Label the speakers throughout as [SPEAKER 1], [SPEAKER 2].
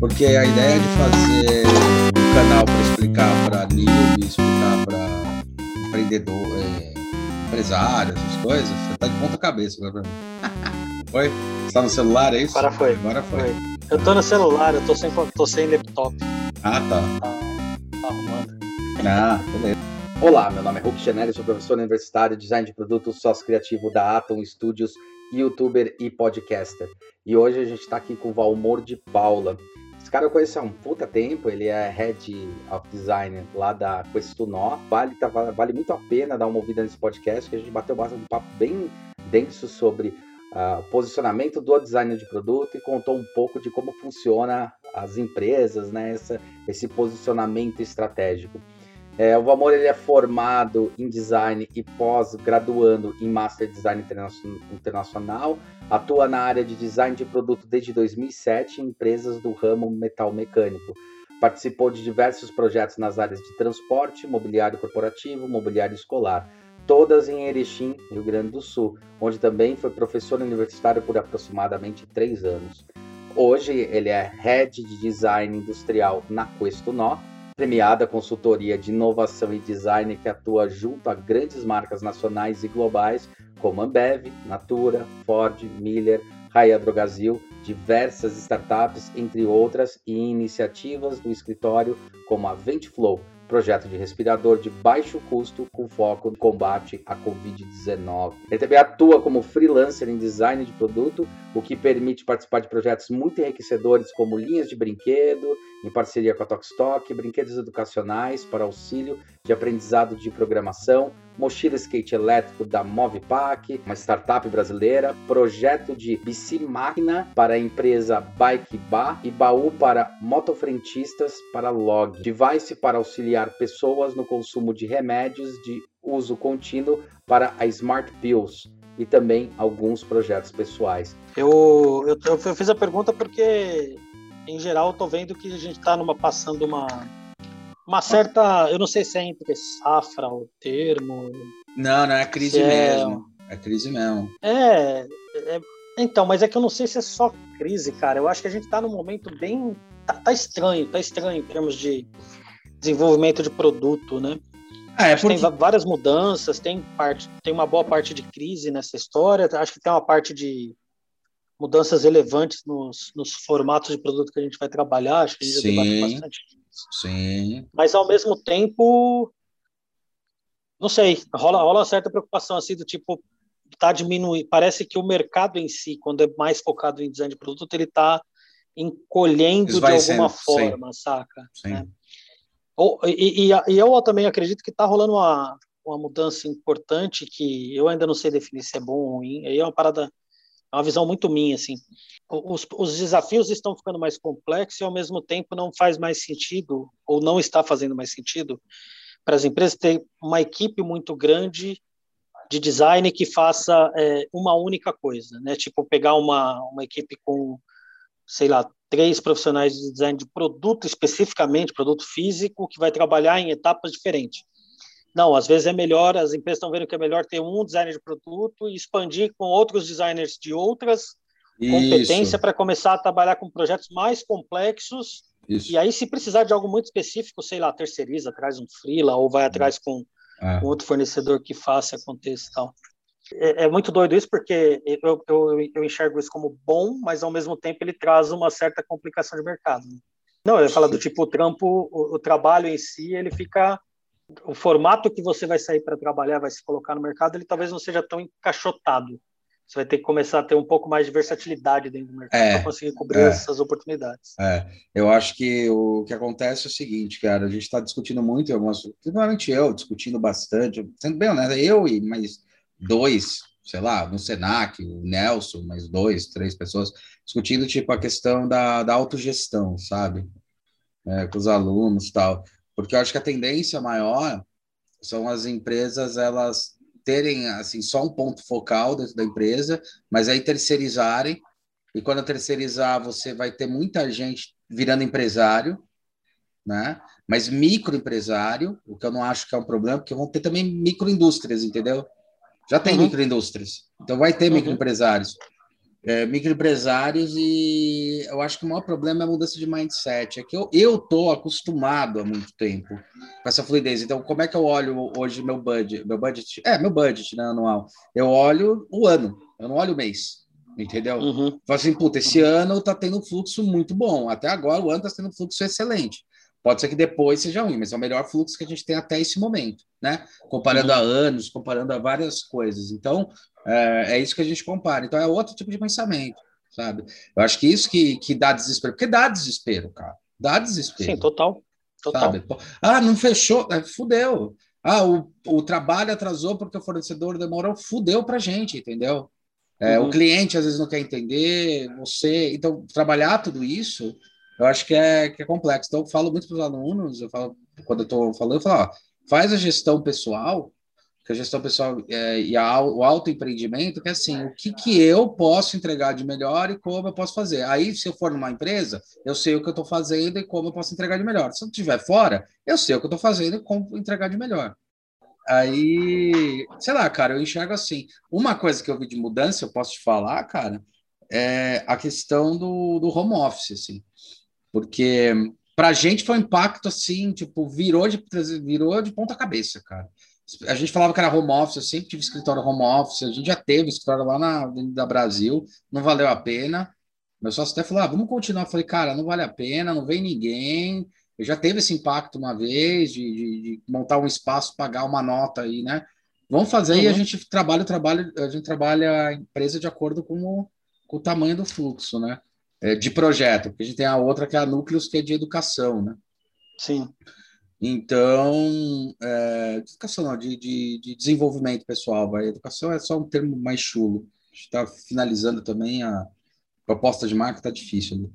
[SPEAKER 1] Porque a ideia de fazer um canal para explicar para newbie, explicar para empreendedor, é, empresário, essas coisas, você tá de ponta cabeça agora mim. Foi? Você tá no celular, é isso?
[SPEAKER 2] Agora foi.
[SPEAKER 1] Agora foi. foi.
[SPEAKER 2] Eu tô no celular, eu tô sem, tô sem laptop.
[SPEAKER 1] Ah, tá.
[SPEAKER 2] Tá, tá arrumando.
[SPEAKER 1] Ah, beleza. Olá, meu nome é Hulk Chanel, sou professor universitário, design de produtos, sócio criativo da Atom Studios, youtuber e podcaster. E hoje a gente está aqui com o Valmor de Paula. Esse cara eu conheço há um puta tempo, ele é Head of Design lá da Questunó. Vale, tá, vale muito a pena dar uma ouvida nesse podcast, que a gente bateu um papo bem denso sobre uh, posicionamento do design de produto e contou um pouco de como funciona as empresas, né, essa, esse posicionamento estratégico. É, o Valmor ele é formado em design e pós-graduando em Master Design Internacional. Atua na área de design de produto desde 2007 em empresas do ramo metal mecânico. Participou de diversos projetos nas áreas de transporte, mobiliário corporativo, mobiliário escolar, todas em Erechim, Rio Grande do Sul, onde também foi professor universitário por aproximadamente três anos. Hoje ele é Head de Design Industrial na Questo Nó premiada consultoria de inovação e design que atua junto a grandes marcas nacionais e globais como Ambev, Natura, Ford, Miller, Raia diversas startups, entre outras, e iniciativas do escritório como a Ventflow, projeto de respirador de baixo custo com foco no combate à Covid-19. Ele também atua como freelancer em design de produto, o que permite participar de projetos muito enriquecedores como linhas de brinquedo, em parceria com a Tokstok, brinquedos educacionais para auxílio de aprendizado de programação, mochila skate elétrico da Movipack, uma startup brasileira, projeto de bicicmáquina para a empresa Bike Bar e baú para motofrentistas para Log, device para auxiliar pessoas no consumo de remédios de uso contínuo para a Smart Pills e também alguns projetos pessoais.
[SPEAKER 2] Eu, eu, eu fiz a pergunta porque em geral, tô vendo que a gente está passando uma uma certa, eu não sei se é entre safra o termo.
[SPEAKER 1] Não, não é crise é... mesmo. É crise mesmo.
[SPEAKER 2] É, é, então, mas é que eu não sei se é só crise, cara. Eu acho que a gente está num momento bem tá, tá, estranho, tá estranho em termos de desenvolvimento de produto, né? É, porque... Tem várias mudanças, tem parte, tem uma boa parte de crise nessa história. Acho que tem uma parte de mudanças relevantes nos, nos formatos de produto que a gente vai trabalhar, acho que a gente
[SPEAKER 1] sim, já bastante Sim.
[SPEAKER 2] Mas ao mesmo tempo, não sei, rola, rola uma certa preocupação assim do tipo tá diminuindo, parece que o mercado em si, quando é mais focado em design de produto, ele está encolhendo de alguma forma, sim. saca? Sim. Né? Ou, e, e, e, eu também acredito que está rolando uma, uma mudança importante que eu ainda não sei definir se é bom ou ruim. Aí é uma parada é uma visão muito minha, assim. Os, os desafios estão ficando mais complexos e, ao mesmo tempo, não faz mais sentido, ou não está fazendo mais sentido, para as empresas ter uma equipe muito grande de design que faça é, uma única coisa, né? Tipo, pegar uma, uma equipe com, sei lá, três profissionais de design de produto, especificamente, produto físico, que vai trabalhar em etapas diferentes. Não, às vezes é melhor, as empresas estão vendo que é melhor ter um designer de produto e expandir com outros designers de outras competências para começar a trabalhar com projetos mais complexos. Isso. E aí, se precisar de algo muito específico, sei lá, terceiriza, traz um freela ou vai atrás com é. um outro fornecedor que faça acontecer e tal. É, é, muito doido isso, porque eu, eu, eu, enxergo isso como bom, mas ao mesmo tempo ele traz uma certa complicação de mercado. Né? Não, eu ia falar do tipo, o trampo, o, o trabalho em si, ele fica o formato que você vai sair para trabalhar, vai se colocar no mercado, ele talvez não seja tão encaixotado. Você vai ter que começar a ter um pouco mais de versatilidade dentro do mercado é, para conseguir cobrir é, essas oportunidades.
[SPEAKER 1] É, eu acho que o que acontece é o seguinte, cara, a gente está discutindo muito, algumas, principalmente eu, discutindo bastante, sendo bem honesto, eu e mais dois, sei lá, no Senac, o Nelson, mais dois, três pessoas, discutindo tipo a questão da, da autogestão, sabe? É, com os alunos e tal porque eu acho que a tendência maior são as empresas elas terem assim só um ponto focal dentro da empresa, mas aí terceirizarem e quando terceirizar você vai ter muita gente virando empresário, né? Mas microempresário, o que eu não acho que é um problema, porque vão ter também microindústrias, entendeu? Já tem uhum. microindústrias, então vai ter uhum. microempresários. É, microempresários e eu acho que o maior problema é a mudança de mindset. É que eu, eu tô acostumado há muito tempo com essa fluidez. Então, como é que eu olho hoje meu budget? Meu budget, é, meu budget né, anual. Eu olho o ano, eu não olho o mês. Entendeu? Uhum. Falo assim, puta, esse ano tá tendo um fluxo muito bom. Até agora o ano tá tendo um fluxo excelente. Pode ser que depois seja ruim, mas é o melhor fluxo que a gente tem até esse momento, né? Comparando uhum. a anos, comparando a várias coisas. Então, é, é, isso que a gente compara. Então, é outro tipo de pensamento, sabe? Eu acho que isso que, que dá desespero, porque dá desespero, cara. Dá desespero.
[SPEAKER 2] Sim, total. total. Sabe?
[SPEAKER 1] Ah, não fechou, é, fudeu. Ah, o, o trabalho atrasou porque o fornecedor demorou, fudeu pra gente, entendeu? É, uhum. O cliente às vezes não quer entender, você. Então, trabalhar tudo isso eu acho que é, que é complexo. Então, eu falo muito para os alunos, eu falo, quando eu estou falando, eu falo, ó, faz a gestão pessoal, que a gestão pessoal é, e a, o autoempreendimento, que é assim, o que, que eu posso entregar de melhor e como eu posso fazer. Aí, se eu for numa empresa, eu sei o que eu estou fazendo e como eu posso entregar de melhor. Se eu estiver fora, eu sei o que eu estou fazendo e como entregar de melhor. Aí, sei lá, cara, eu enxergo assim. Uma coisa que eu vi de mudança, eu posso te falar, cara, é a questão do, do home office, assim. Porque para a gente foi um impacto assim, tipo, virou de, virou de ponta cabeça, cara. A gente falava que era home office, eu sempre tive escritório home office, a gente já teve escritório lá na Avenida Brasil, não valeu a pena. Meu sócio até falou: ah, vamos continuar. Eu falei, cara, não vale a pena, não vem ninguém. Eu já teve esse impacto uma vez de, de, de montar um espaço, pagar uma nota aí, né? Vamos fazer uhum. e a gente trabalha, trabalha, a gente trabalha a empresa de acordo com o, com o tamanho do fluxo, né? É, de projeto, porque a gente tem a outra que é a Núcleos, que é de educação, né?
[SPEAKER 2] Sim.
[SPEAKER 1] Então, é, educação não, de, de, de, desenvolvimento pessoal, vai. Educação é só um termo mais chulo. A gente está finalizando também a proposta de marca, está difícil. Né?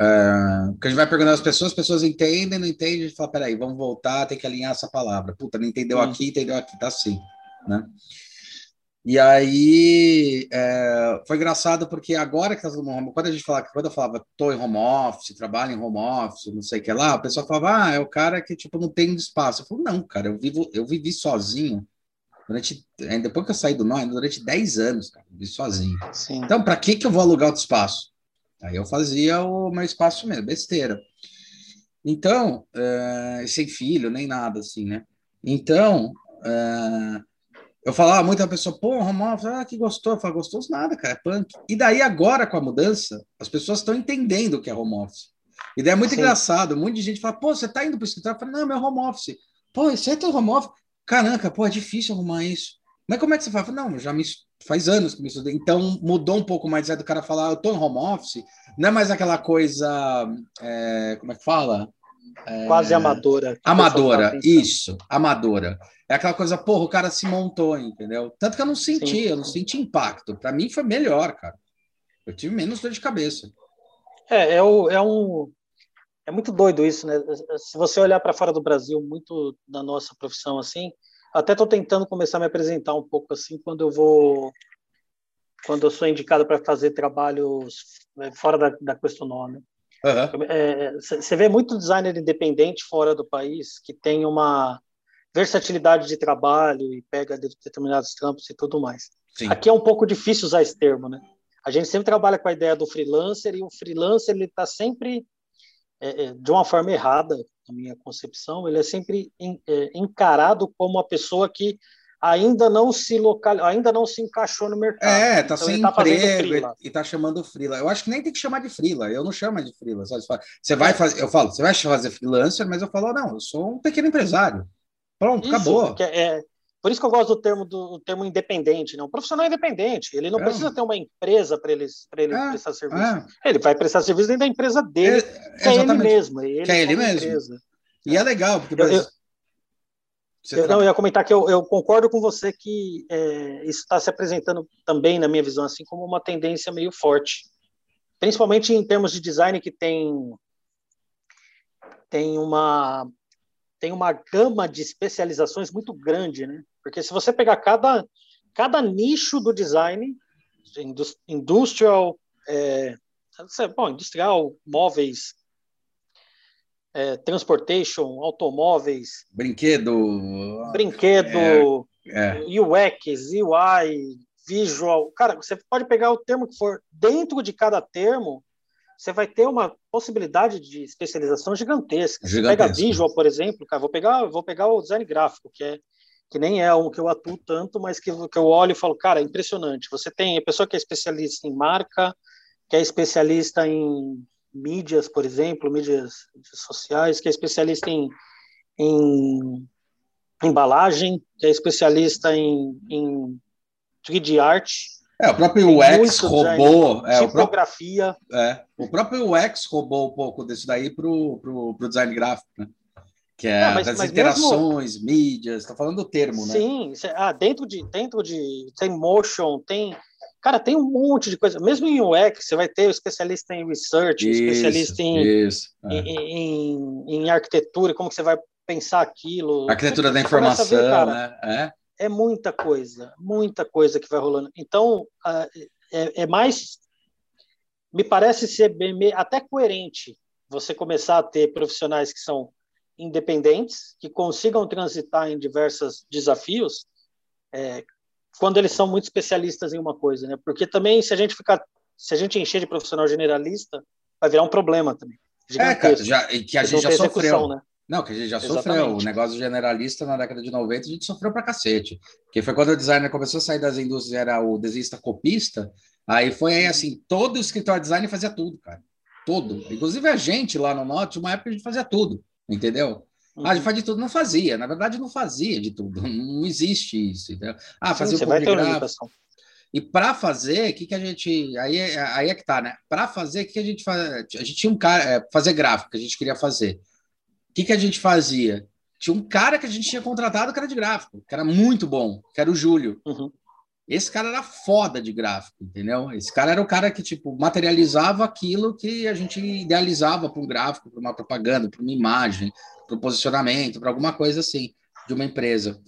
[SPEAKER 1] É, porque a gente vai perguntando às pessoas, as pessoas entendem, não entendem, a gente fala, peraí, vamos voltar, tem que alinhar essa palavra. Puta, não entendeu aqui, entendeu aqui, tá assim, né? E aí é, foi engraçado porque agora que tá todo mundo, quando a gente falava, quando eu falava tô em home office, trabalho em home office, não sei o que lá, o pessoal falava, ah, é o cara que tipo não tem espaço. Eu falei, não, cara, eu vivo, eu vivi sozinho durante, depois que eu saí do Nóis, durante 10 anos, cara, vivi sozinho. Sim. Então, para que que eu vou alugar outro espaço? Aí eu fazia o meu espaço mesmo, besteira. Então, é, sem filho, nem nada assim, né? Então, é, eu falava muito a pessoa, pô, home office, ah, que gostou. Eu falo, gostoso nada, cara, é punk. E daí agora, com a mudança, as pessoas estão entendendo o que é home office. E daí é muito Sim. engraçado, um monte de gente fala, pô, você tá indo para o escritório? Eu falo, não, meu home office. Pô, você é teu home office? Caraca, pô, é difícil arrumar isso. Mas como é que você? Eu falo, não, já me faz anos que me estudei. Então mudou um pouco mais é do cara falar, eu tô em home office. Não é mais aquela coisa, é, como é que fala?
[SPEAKER 2] É... Quase amadora.
[SPEAKER 1] Amadora, tá isso, amadora. É aquela coisa, porra, o cara se montou, entendeu? Tanto que eu não senti, Sim. eu não senti impacto. Para mim foi melhor, cara. Eu tive menos dor de cabeça.
[SPEAKER 2] É, é, o, é um. É muito doido isso, né? Se você olhar para fora do Brasil, muito da nossa profissão assim, até estou tentando começar a me apresentar um pouco assim quando eu vou quando eu sou indicado para fazer trabalhos né, fora da, da Questonome. Você uhum. é, vê muito designer independente fora do país que tem uma versatilidade de trabalho e pega determinados trampos e tudo mais. Sim. Aqui é um pouco difícil usar esse termo, né? A gente sempre trabalha com a ideia do freelancer e o freelancer ele está sempre é, é, de uma forma errada, na minha concepção, ele é sempre é, encarado como uma pessoa que ainda não se local, ainda não se encaixou no mercado.
[SPEAKER 1] É, tá então, sem tá emprego e tá chamando frila. Eu acho que nem tem que chamar de frila. Eu não chamo de frila. Você vai fazer, eu falo, você vai fazer freelancer, mas eu falo, não, eu sou um pequeno empresário. Pronto, isso, acabou.
[SPEAKER 2] É, por isso que eu gosto do termo do termo independente, não. O profissional é independente. Ele não é. precisa ter uma empresa para ele, ele é, prestar serviço. É. Ele vai prestar serviço dentro da empresa dele, é, que é ele mesmo. Ele
[SPEAKER 1] que é ele mesmo. Empresa. E é legal, porque
[SPEAKER 2] eu, eu, eu, não, eu ia comentar que eu, eu concordo com você que é, isso está se apresentando também, na minha visão, assim como uma tendência meio forte, principalmente em termos de design que tem tem uma tem uma gama de especializações muito grande, né? Porque se você pegar cada cada nicho do design, industrial, é, bom, industrial, móveis, é, transportation, automóveis,
[SPEAKER 1] brinquedo,
[SPEAKER 2] brinquedo, é, é. UX, UI, visual. Cara, você pode pegar o termo que for. Dentro de cada termo, você vai ter uma possibilidade de especialização gigantesca. Você pega visual, por exemplo, cara, vou pegar, vou pegar o design gráfico, que é que nem é um que eu atuo tanto, mas que, que eu olho e falo, cara, é impressionante. Você tem a pessoa que é especialista em marca, que é especialista em mídias, por exemplo, mídias sociais, que é especialista em, em embalagem, que é especialista em, em 3D art.
[SPEAKER 1] É, o próprio UX roubou.
[SPEAKER 2] É, tipografia.
[SPEAKER 1] O próprio, é, o próprio UX roubou um pouco disso daí para o design gráfico, né? Que é Não, mas, das mas interações, mesmo... mídias, está falando do termo, né?
[SPEAKER 2] Sim, ah, dentro de dentro de tem motion, tem cara, tem um monte de coisa. Mesmo em UX, você vai ter o especialista em research, isso, especialista em,
[SPEAKER 1] isso,
[SPEAKER 2] é. em, em, em, arquitetura, como que você vai pensar aquilo.
[SPEAKER 1] Arquitetura da informação, ver, cara, né?
[SPEAKER 2] É. é muita coisa, muita coisa que vai rolando. Então, é, é mais me parece ser bem, até coerente você começar a ter profissionais que são independentes, que consigam transitar em diversos desafios, é, quando eles são muito especialistas em uma coisa, né? Porque também se a gente ficar, se a gente encher de profissional generalista, vai virar um problema também.
[SPEAKER 1] É, cara, já, que a gente já sofreu. Né? Não, que a gente já Exatamente. sofreu. O negócio generalista na década de 90 a gente sofreu pra cacete. Que foi quando o designer começou a sair das indústrias, era o desenhista copista. Aí foi aí assim, todo o escritório de design fazia tudo, cara. Todo. Inclusive a gente lá no Norte, uma época a gente fazia tudo entendeu? Uhum. Ah, a gente faz de tudo, não fazia, na verdade não fazia de tudo, não existe isso, entendeu? Ah, fazer o vai E para fazer, o que, que a gente. Aí, é, aí é que tá, né? Para fazer, o que, que a gente faz? A gente tinha um cara. É, fazer gráfico, que a gente queria fazer. O que, que a gente fazia? Tinha um cara que a gente tinha contratado que era de gráfico, que era muito bom, que era o Júlio. Uhum. Esse cara era foda de gráfico, entendeu? Esse cara era o cara que, tipo, materializava aquilo que a gente idealizava para um gráfico, para uma propaganda, para uma imagem, para um posicionamento, para alguma coisa assim, de uma empresa.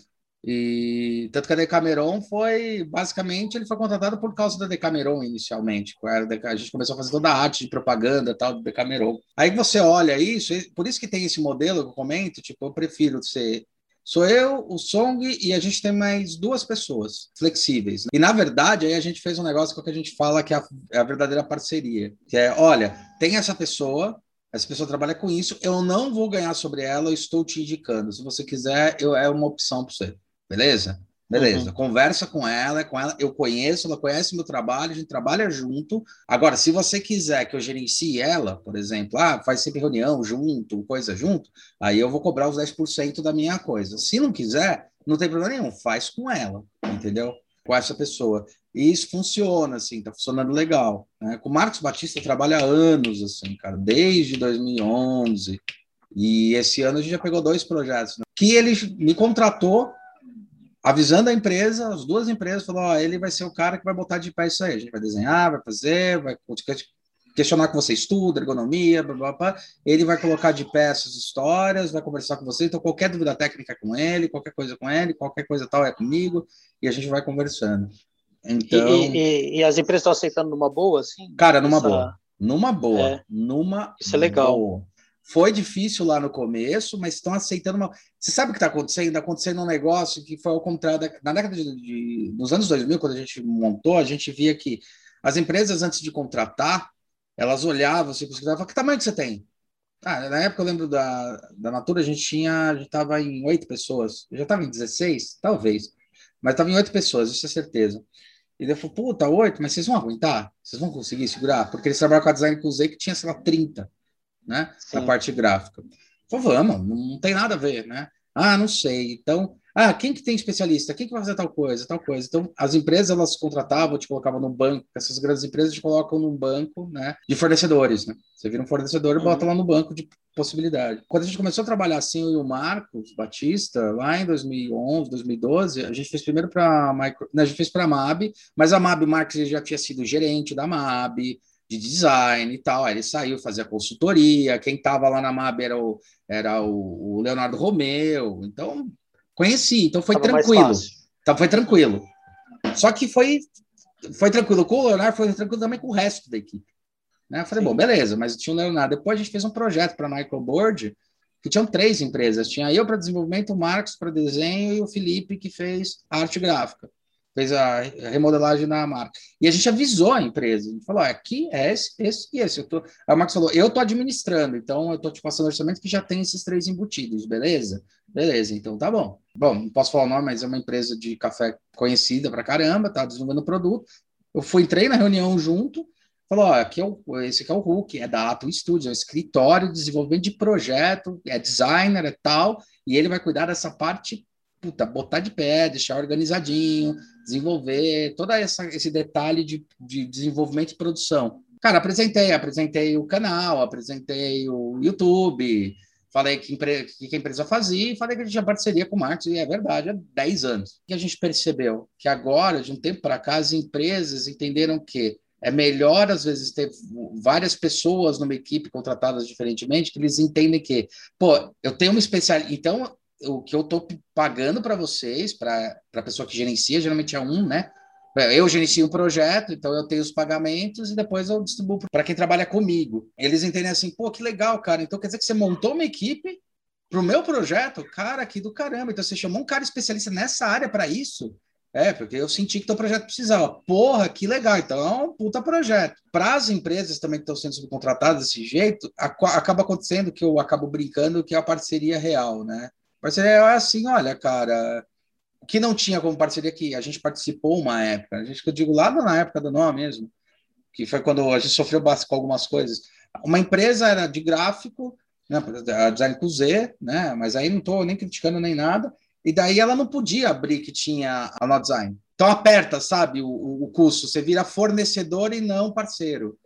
[SPEAKER 1] E tanto que a Decameron foi, basicamente, ele foi contratado por causa da Decameron inicialmente. A gente começou a fazer toda a arte de propaganda tal do Decameron. Aí você olha isso, por isso que tem esse modelo que eu comento, tipo, eu prefiro ser Sou eu, o Song e a gente tem mais duas pessoas flexíveis. E na verdade, aí a gente fez um negócio que, é que a gente fala que é a, é a verdadeira parceria, que é, olha, tem essa pessoa, essa pessoa trabalha com isso, eu não vou ganhar sobre ela, eu estou te indicando. Se você quiser, eu, é uma opção para você. Beleza? Beleza, uhum. conversa com ela, com ela, eu conheço, ela conhece meu trabalho, a gente trabalha junto. Agora, se você quiser que eu gerencie ela, por exemplo, ah, faz sempre reunião junto, coisa junto, aí eu vou cobrar os 10% da minha coisa. Se não quiser, não tem problema nenhum, faz com ela, entendeu? Com essa pessoa. E isso funciona, assim, tá funcionando legal. Né? Com o Marcos Batista trabalha há anos, assim, cara, desde 2011. E esse ano a gente já pegou dois projetos, né? que ele me contratou avisando a empresa, as duas empresas, falou: ó, ele vai ser o cara que vai botar de pé isso aí. A gente vai desenhar, vai fazer, vai questionar que você estuda, ergonomia, blá, blá, blá. Ele vai colocar de pé essas histórias, vai conversar com você. Então, qualquer dúvida técnica é com ele, qualquer coisa com ele, qualquer coisa tal é comigo, e a gente vai conversando. Então...
[SPEAKER 2] E, e, e as empresas estão aceitando numa boa, assim?
[SPEAKER 1] Cara, numa essa... boa. Numa boa. É. Numa
[SPEAKER 2] Isso é legal.
[SPEAKER 1] Boa. Foi difícil lá no começo, mas estão aceitando uma. Você sabe o que está acontecendo? Está acontecendo um negócio que foi ao contrário. Da... Na década de, de. Nos anos 2000, quando a gente montou, a gente via que as empresas, antes de contratar, elas olhavam, assim, falavam: que tamanho que você tem? Ah, na época eu lembro da, da Natura, a gente tinha. A gente estava em oito pessoas. Eu já estava em 16? Talvez. Mas estava em oito pessoas, isso é certeza. E ele falou: puta, oito, mas vocês vão aguentar? Vocês vão conseguir segurar? Porque eles trabalham com a design que usei que tinha, sei lá, 30 né? Sim. Na parte gráfica. Falei, vamos, não tem nada a ver, né? Ah, não sei. Então, ah, quem que tem especialista? Quem que vai fazer tal coisa, tal coisa? Então, as empresas, elas contratavam, te colocavam num banco, essas grandes empresas te colocam num banco, né, de fornecedores, né? Você vira um fornecedor e bota uhum. lá no banco de possibilidade. Quando a gente começou a trabalhar assim, eu e o Marcos Batista, lá em 2011, 2012, a gente fez primeiro para micro... a gente fez para a MAB, mas a MAB, o Marcos já tinha sido gerente da MAB, de design e tal. Aí ele saiu, fazia consultoria. Quem estava lá na MAB era o, era o, Leonardo Romeu. Então, conheci. Então, foi Tava tranquilo. Então, foi tranquilo. Só que foi, foi tranquilo com o Leonardo, foi tranquilo também com o resto da equipe. Né? Eu falei, Sim. bom, beleza, mas tinha o Leonardo. Depois a gente fez um projeto para a Michael Board, que tinham três empresas. Tinha eu para desenvolvimento, o Marcos para desenho e o Felipe que fez arte gráfica. Fez a remodelagem na marca. E a gente avisou a empresa, a gente falou, aqui é esse, esse e esse. Eu tô... O Marcos falou, eu estou administrando, então eu estou te passando orçamento que já tem esses três embutidos, beleza? Beleza, então tá bom. Bom, não posso falar o nome, mas é uma empresa de café conhecida pra caramba, tá desenvolvendo produto. Eu fui, entrei na reunião junto, falou, ó, aqui é o, esse aqui é o Hulk, é da Atom Studios, é escritório de desenvolvimento de projeto, é designer, é tal, e ele vai cuidar dessa parte puta, botar de pé, deixar organizadinho, desenvolver todo essa, esse detalhe de, de desenvolvimento e produção. Cara, apresentei, apresentei o canal, apresentei o YouTube, falei que, que, que a empresa fazia e falei que a gente tinha parceria com o Marcos, e é verdade, há 10 anos. O que a gente percebeu? Que agora, de um tempo para cá, as empresas entenderam que é melhor, às vezes, ter várias pessoas numa equipe contratadas diferentemente, que eles entendem que, pô, eu tenho uma especialidade. Então, o que eu estou pagando para vocês, para a pessoa que gerencia, geralmente é um, né? Eu gerencio um projeto, então eu tenho os pagamentos e depois eu distribuo para quem trabalha comigo. Eles entendem assim, pô, que legal, cara. Então quer dizer que você montou uma equipe para o meu projeto? Cara, que do caramba. Então você chamou um cara especialista nessa área para isso? É, porque eu senti que teu projeto precisava. Porra, que legal. Então é um puta projeto. Para as empresas também que estão sendo subcontratadas desse jeito, acaba acontecendo que eu acabo brincando que é a parceria real, né? Parceria é assim, olha, cara, o que não tinha como parceria aqui, a gente participou uma época, a gente que eu digo lá na época do nó mesmo, que foi quando a gente sofreu com algumas coisas. Uma empresa era de gráfico, né, a design com Z, né, mas aí não estou nem criticando nem nada, e daí ela não podia abrir que tinha a No Design. Então aperta, sabe, o, o custo, você vira fornecedor e não parceiro.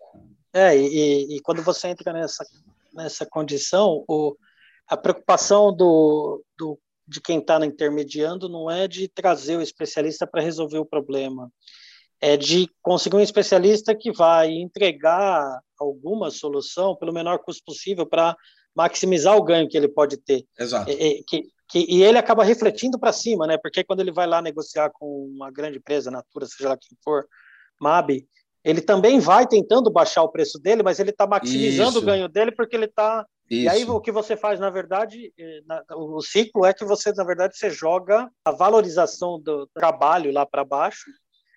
[SPEAKER 2] É, e, e quando você entra nessa, nessa condição, o, a preocupação do, do de quem está intermediando não é de trazer o especialista para resolver o problema, é de conseguir um especialista que vai entregar alguma solução pelo menor custo possível para maximizar o ganho que ele pode ter.
[SPEAKER 1] Exato.
[SPEAKER 2] E, que, que, e ele acaba refletindo para cima, né? Porque quando ele vai lá negociar com uma grande empresa, Natura, seja lá quem for, MAB, ele também vai tentando baixar o preço dele, mas ele está maximizando Isso. o ganho dele porque ele está. E aí o que você faz, na verdade, eh, o ciclo é que você, na verdade, você joga a valorização do trabalho lá para baixo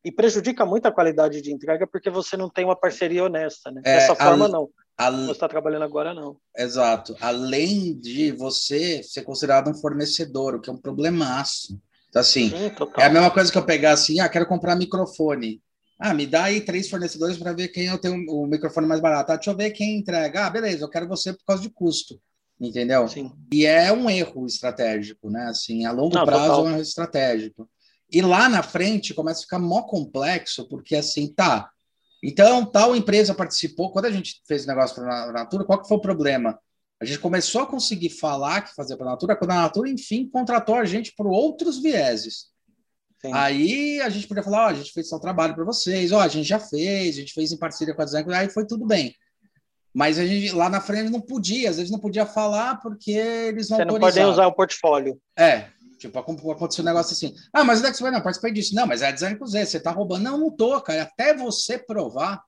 [SPEAKER 2] e prejudica muito a qualidade de entrega porque você não tem uma parceria honesta, né? É, Dessa forma, a, não. A, você está trabalhando agora, não.
[SPEAKER 1] Exato. Além de você ser considerado um fornecedor, o que é um problemaço. Então, assim, Sim, é a mesma coisa que eu pegar assim, ah, quero comprar microfone. Ah, me dá aí três fornecedores para ver quem eu tenho o microfone mais barato. Ah, deixa eu ver quem entrega. Ah, beleza, eu quero você por causa de custo. Entendeu?
[SPEAKER 2] Sim.
[SPEAKER 1] E é um erro estratégico, né? Assim, a longo Não, prazo total. é um erro estratégico. E lá na frente começa a ficar mó complexo, porque assim, tá. Então, tal empresa participou. Quando a gente fez o negócio para a Natura, qual que foi o problema? A gente começou a conseguir falar que fazia para a Natura, quando a Natura, enfim, contratou a gente por outros vieses. Sim. Aí a gente podia falar, ó, oh, a gente fez só trabalho para vocês, ó, oh, a gente já fez, a gente fez em parceria com a Design, aí foi tudo bem. Mas a gente lá na frente não podia, às vezes não podia falar porque eles não Você
[SPEAKER 2] não pode usar o portfólio.
[SPEAKER 1] É, tipo, aconteceu um negócio assim. Ah, mas é que você vai? Não, participei disso. Não, mas é design com Z, você tá roubando. Não, não tô, cara. Até você provar,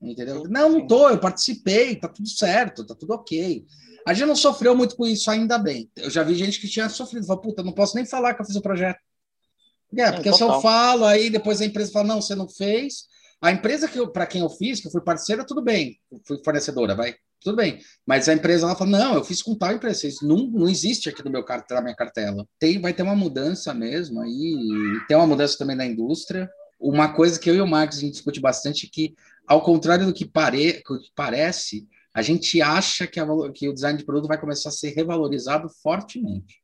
[SPEAKER 1] entendeu? Não, não tô, eu participei, tá tudo certo, tá tudo ok. A gente não sofreu muito com isso, ainda bem. Eu já vi gente que tinha sofrido. Falou, puta, não posso nem falar que eu fiz o projeto. É, porque se eu falo, aí depois a empresa fala, não, você não fez. A empresa que para quem eu fiz, que eu fui parceira, tudo bem, fui fornecedora, vai, tudo bem. Mas a empresa ela fala, não, eu fiz com tal empresa, isso não, não existe aqui no meu na minha cartela. Tem, vai ter uma mudança mesmo aí, tem uma mudança também na indústria. Uma coisa que eu e o Marcos a gente discute bastante é que, ao contrário do que, pare, que parece, a gente acha que, a, que o design de produto vai começar a ser revalorizado fortemente.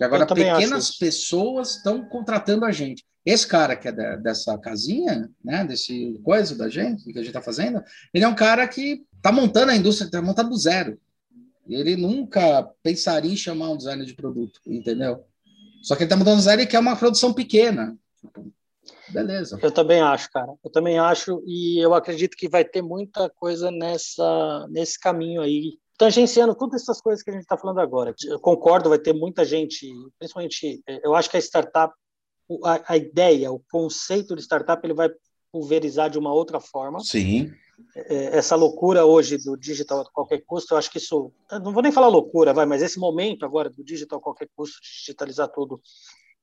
[SPEAKER 1] E agora pequenas pessoas estão contratando a gente. Esse cara que é de, dessa casinha, né, desse coisa da gente, que a gente está fazendo, ele é um cara que está montando a indústria, está montando do zero. Ele nunca pensaria em chamar um designer de produto, entendeu? Só que ele está montando do zero e quer uma produção pequena. Beleza.
[SPEAKER 2] Eu também acho, cara. Eu também acho e eu acredito que vai ter muita coisa nessa nesse caminho aí tangenciando todas essas coisas que a gente está falando agora. Eu concordo, vai ter muita gente, principalmente, eu acho que a startup, a, a, ideia, o conceito de startup, ele vai pulverizar de uma outra forma.
[SPEAKER 1] Sim.
[SPEAKER 2] É, essa loucura hoje do digital a qualquer custo, eu acho que isso, não vou nem falar loucura, vai, mas esse momento agora do digital a qualquer custo, digitalizar tudo,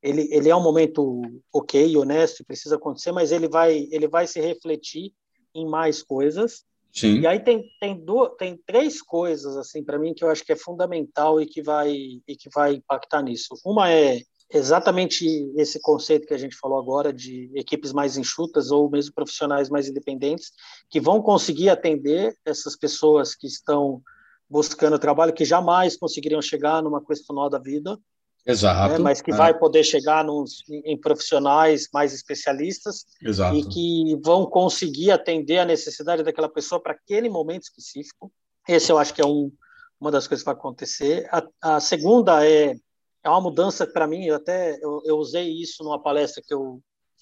[SPEAKER 2] ele, ele é um momento ok, honesto, precisa acontecer, mas ele vai, ele vai se refletir em mais coisas.
[SPEAKER 1] Sim.
[SPEAKER 2] E aí tem, tem, duas, tem três coisas assim para mim que eu acho que é fundamental e que vai e que vai impactar nisso. Uma é exatamente esse conceito que a gente falou agora de equipes mais enxutas ou mesmo profissionais mais independentes que vão conseguir atender essas pessoas que estão buscando trabalho que jamais conseguiriam chegar numa questão da vida
[SPEAKER 1] Exato. Né?
[SPEAKER 2] Mas que é. vai poder chegar nos, em profissionais mais especialistas
[SPEAKER 1] Exato.
[SPEAKER 2] e que vão conseguir atender a necessidade daquela pessoa para aquele momento específico. Esse eu acho que é um, uma das coisas que vai acontecer. A, a segunda é, é uma mudança para mim, eu até eu, eu, usei isso numa palestra que eu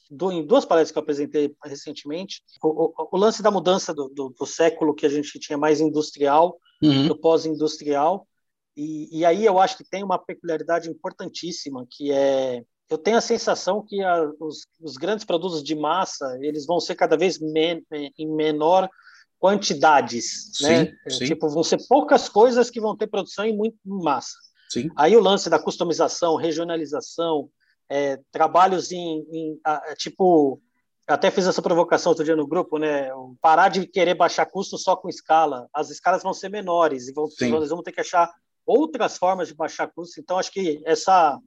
[SPEAKER 2] do, em duas palestras que eu apresentei recentemente, o, o, o lance da mudança do, do, do, século que a gente tinha mais industrial, uhum. do pós-industrial, e, e, aí eu acho que tem uma peculiaridade importantíssima, que é eu tenho a sensação que a, os, os, grandes produtos de massa eles vão ser cada vez men, em menor quantidades, sim, né? Sim. Tipo, vão ser poucas coisas que vão ter produção em muito em massa.
[SPEAKER 1] Sim.
[SPEAKER 2] Aí o lance da customização, regionalização, é, trabalhos em, em a, tipo até fiz essa provocação outro dia no grupo, né? Parar de querer baixar custo só com escala. As escalas vão ser menores e vão, eles vão ter que achar outras formas de baixar custo. Então, acho que essa,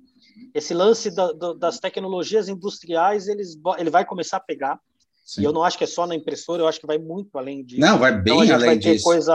[SPEAKER 2] esse lance da, da, das tecnologias industriais eles, ele vai começar a pegar. Sim. E eu não acho que é só na impressora, eu acho que vai muito além disso.
[SPEAKER 1] Não, vai bem então, a gente além
[SPEAKER 2] vai
[SPEAKER 1] ter disso.
[SPEAKER 2] Coisas,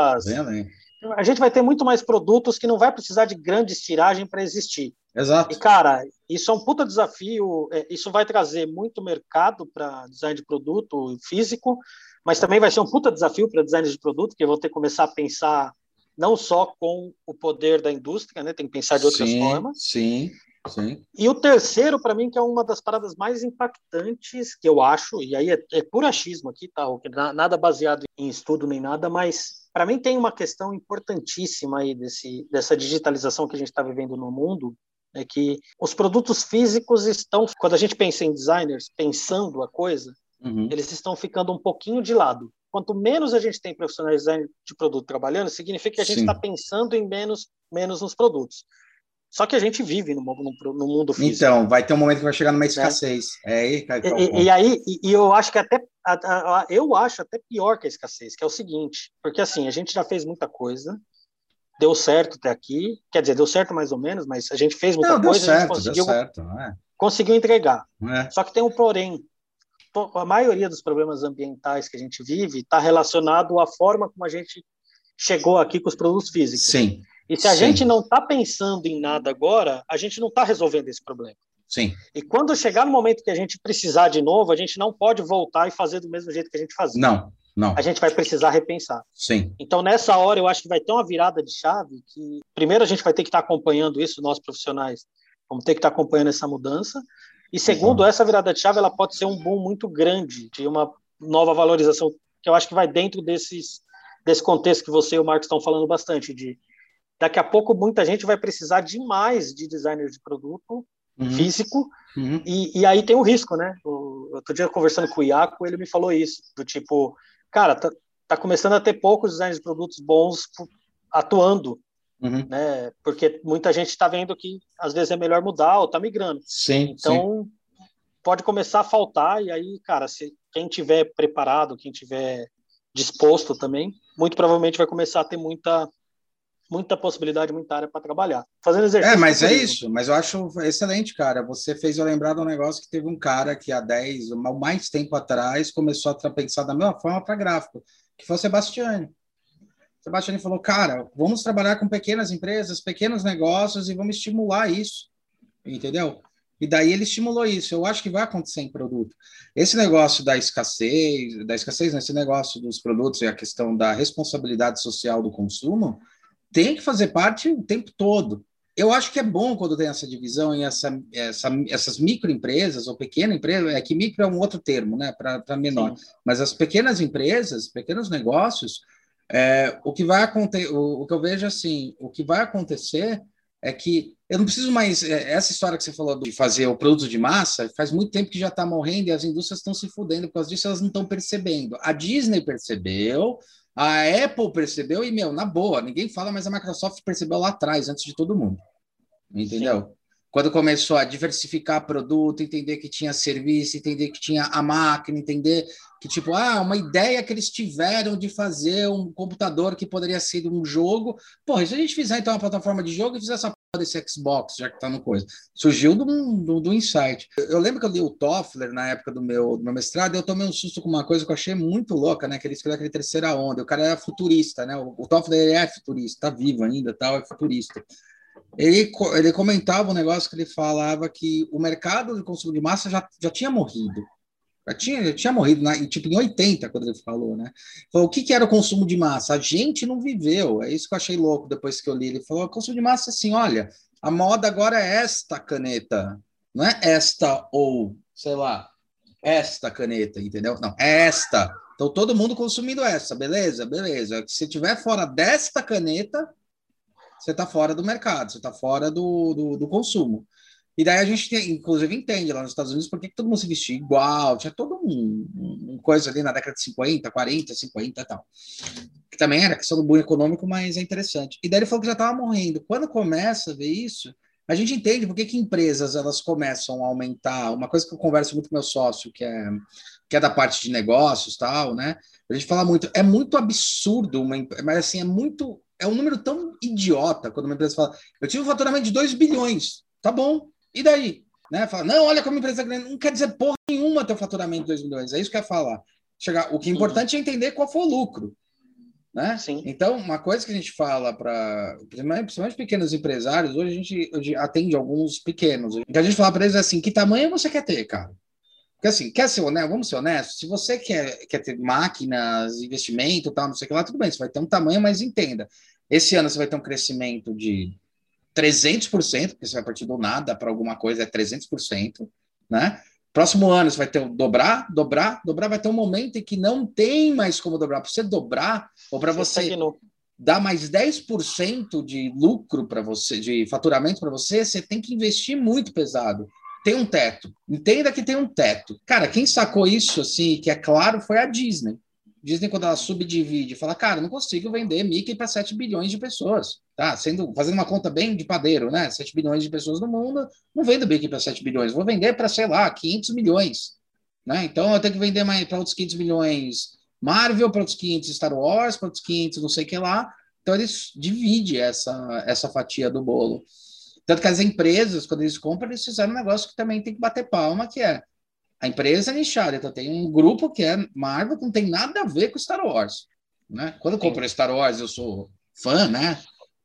[SPEAKER 2] a gente vai ter muito mais produtos que não vai precisar de grandes tiragens para existir.
[SPEAKER 1] Exato.
[SPEAKER 2] E, cara, isso é um puta desafio. É, isso vai trazer muito mercado para design de produto físico, mas também vai ser um puta desafio para design de produto, que eu vou ter que começar a pensar não só com o poder da indústria, né? Tem que pensar de outras
[SPEAKER 1] sim,
[SPEAKER 2] formas.
[SPEAKER 1] Sim, sim.
[SPEAKER 2] E o terceiro, para mim, que é uma das paradas mais impactantes que eu acho, e aí é, é puro achismo aqui, tá? Nada baseado em estudo nem nada, mas para mim tem uma questão importantíssima aí desse, dessa digitalização que a gente está vivendo no mundo, é que os produtos físicos estão, quando a gente pensa em designers pensando a coisa, uhum. eles estão ficando um pouquinho de lado quanto menos a gente tem profissionais de produto trabalhando, significa que a gente está pensando em menos, menos nos produtos. Só que a gente vive no, no, no, mundo físico.
[SPEAKER 1] Então, vai ter um momento que vai chegar numa né? escassez. É, é aí,
[SPEAKER 2] cara, e, e, aí, e, e, eu acho que até a, a, eu acho até pior que a escassez, que é o seguinte, porque assim, a gente já fez muita coisa, deu certo até aqui, quer dizer, deu certo mais ou menos, mas a gente fez muita
[SPEAKER 1] Não,
[SPEAKER 2] coisa,
[SPEAKER 1] certo,
[SPEAKER 2] a gente conseguiu,
[SPEAKER 1] certo,
[SPEAKER 2] é. conseguiu entregar.
[SPEAKER 1] É.
[SPEAKER 2] Só que tem um porém, a maioria dos problemas ambientais que a gente vive está relacionado à forma como a gente chegou aqui com os produtos físicos.
[SPEAKER 1] Sim.
[SPEAKER 2] E se a
[SPEAKER 1] sim.
[SPEAKER 2] gente não está pensando em nada agora, a gente não está resolvendo esse problema.
[SPEAKER 1] Sim.
[SPEAKER 2] E quando chegar no momento que a gente precisar de novo, a gente não pode voltar e fazer do mesmo jeito que a gente fazia.
[SPEAKER 1] Não, não.
[SPEAKER 2] A gente vai precisar repensar.
[SPEAKER 1] Sim.
[SPEAKER 2] Então, nessa hora, eu acho que vai ter uma virada de chave que, primeiro, a gente vai ter que estar tá acompanhando isso, nós profissionais, vamos ter que estar tá acompanhando essa mudança. E segundo, essa virada de chave ela pode ser um boom muito grande de uma nova valorização que eu acho que vai dentro desses desse contexto que você e o Marcos estão falando bastante de daqui a pouco muita gente vai precisar demais de designer de produto uhum. físico uhum. E, e aí tem o risco, né? O, outro dia conversando com o Iaco, ele me falou isso do tipo, cara, tá, tá começando a ter poucos designers de produtos bons atuando Uhum. Né? Porque muita gente está vendo que às vezes é melhor mudar ou está migrando.
[SPEAKER 1] Sim.
[SPEAKER 2] Então sim. pode começar a faltar e aí, cara, se quem tiver preparado, quem tiver disposto também, muito provavelmente vai começar a ter muita muita possibilidade, muita área para trabalhar. Fazendo exercício.
[SPEAKER 1] É, mas é isso. Mas eu acho excelente, cara. Você fez eu lembrar de um negócio que teve um cara que há 10, mais tempo atrás, começou a pensar da mesma forma para gráfico, que foi o Sebastiani. Sebastião falou, cara, vamos trabalhar com pequenas empresas, pequenos negócios e vamos estimular isso, entendeu? E daí ele estimulou isso. Eu acho que vai acontecer em produto. Esse negócio da escassez, da escassez, né? esse negócio dos produtos e a questão da responsabilidade social do consumo, tem que fazer parte o tempo todo. Eu acho que é bom quando tem essa divisão em essa, essa, essas microempresas ou pequena empresa, é que micro é um outro termo, né, para menor. Sim. Mas as pequenas empresas, pequenos negócios, é, o que vai acontecer, o, o, que eu vejo assim, o que vai acontecer é que eu não preciso mais é, essa história que você falou de fazer o produto de massa faz muito tempo que já está morrendo e as indústrias estão se fudendo por causa disso elas não estão percebendo. A Disney percebeu, a Apple percebeu e meu na boa ninguém fala, mas a Microsoft percebeu lá atrás antes de todo mundo, entendeu? Sim. quando começou a diversificar produto, entender que tinha serviço, entender que tinha a máquina, entender que, tipo, ah, uma ideia que eles tiveram de fazer um computador que poderia ser um jogo. Porra, se a gente fizer então uma plataforma de jogo e fizer essa porra desse Xbox, já que tá no coisa. Surgiu do, do, do insight. Eu lembro que eu li o Toffler na época do meu, do meu mestrado eu tomei um susto com uma coisa que eu achei muito louca, né? Que ele escreveu aquele terceira onda. O cara era futurista, né? O, o Toffler é futurista, tá vivo ainda, tal, é futurista. Ele, ele comentava um negócio que ele falava que o mercado de consumo de massa já, já tinha morrido. Já tinha, já tinha morrido, na, tipo, em 80, quando ele falou, né? Falou, o que, que era o consumo de massa? A gente não viveu. É isso que eu achei louco depois que eu li. Ele falou, o consumo de massa, assim, olha, a moda agora é esta caneta, não é esta ou, sei lá, esta caneta, entendeu? Não, é esta. Então, todo mundo consumindo essa, beleza? Beleza. Se tiver fora desta caneta, você está fora do mercado, você está fora do, do, do, consumo. E daí a gente, inclusive, entende lá nos Estados Unidos por que todo mundo se vestia igual, tinha todo um, um, coisa ali na década de 50, 40, 50 e tal. Que também era questão do boom econômico, mas é interessante. E daí ele falou que já estava morrendo. Quando começa a ver isso, a gente entende por que, que empresas elas começam a aumentar. Uma coisa que eu converso muito com meu sócio, que é, que é da parte de negócios tal, né? A gente fala muito, é muito absurdo, uma, mas assim, é muito é um número tão idiota quando uma empresa fala, eu tive um faturamento de 2 bilhões, tá bom, e daí? Né? Fala, não, olha como a empresa grande, não quer dizer porra nenhuma ter um faturamento de 2 bilhões, é isso que eu ia falar. Chegar, o que é importante é entender qual foi o lucro. Né? Sim. Então, uma coisa que a gente fala para, principalmente pequenos empresários, hoje a gente atende alguns pequenos. O que a gente fala para eles é assim: que tamanho você quer ter, cara? Porque assim, quer ser honesto, vamos ser honestos, se você quer, quer ter máquinas, investimento, tal, não sei o que lá, tudo bem, você vai ter um tamanho, mas entenda. Esse ano você vai ter um crescimento de 300%, porque você vai partir do nada para alguma coisa, é 300%, né? Próximo ano você vai ter dobrar, dobrar, dobrar, vai ter um momento em que não tem mais como dobrar. Para você dobrar, ou para você, você dar mais 10% de lucro para você, de faturamento para você, você tem que investir muito pesado. Tem um teto. Entenda que tem um teto. Cara, quem sacou isso, assim, que é claro, foi a Disney. Disney, quando ela subdivide, fala, cara, não consigo vender Mickey para 7 bilhões de pessoas. Tá? Sendo, fazendo uma conta bem de padeiro, né? 7 bilhões de pessoas no mundo, não vendo Mickey para 7 bilhões, vou vender para, sei lá, 500 milhões. Né? Então eu tenho que vender para outros 500 milhões Marvel, para outros 500 Star Wars, para outros 500 não sei o que lá. Então eles dividem essa, essa fatia do bolo. Tanto que as empresas, quando eles compram, eles fizeram um negócio que também tem que bater palma, que é a empresa é nichada, então tem um grupo que é Marvel, que não tem nada a ver com Star Wars. Né? Quando eu comprei Star Wars, eu sou fã, né?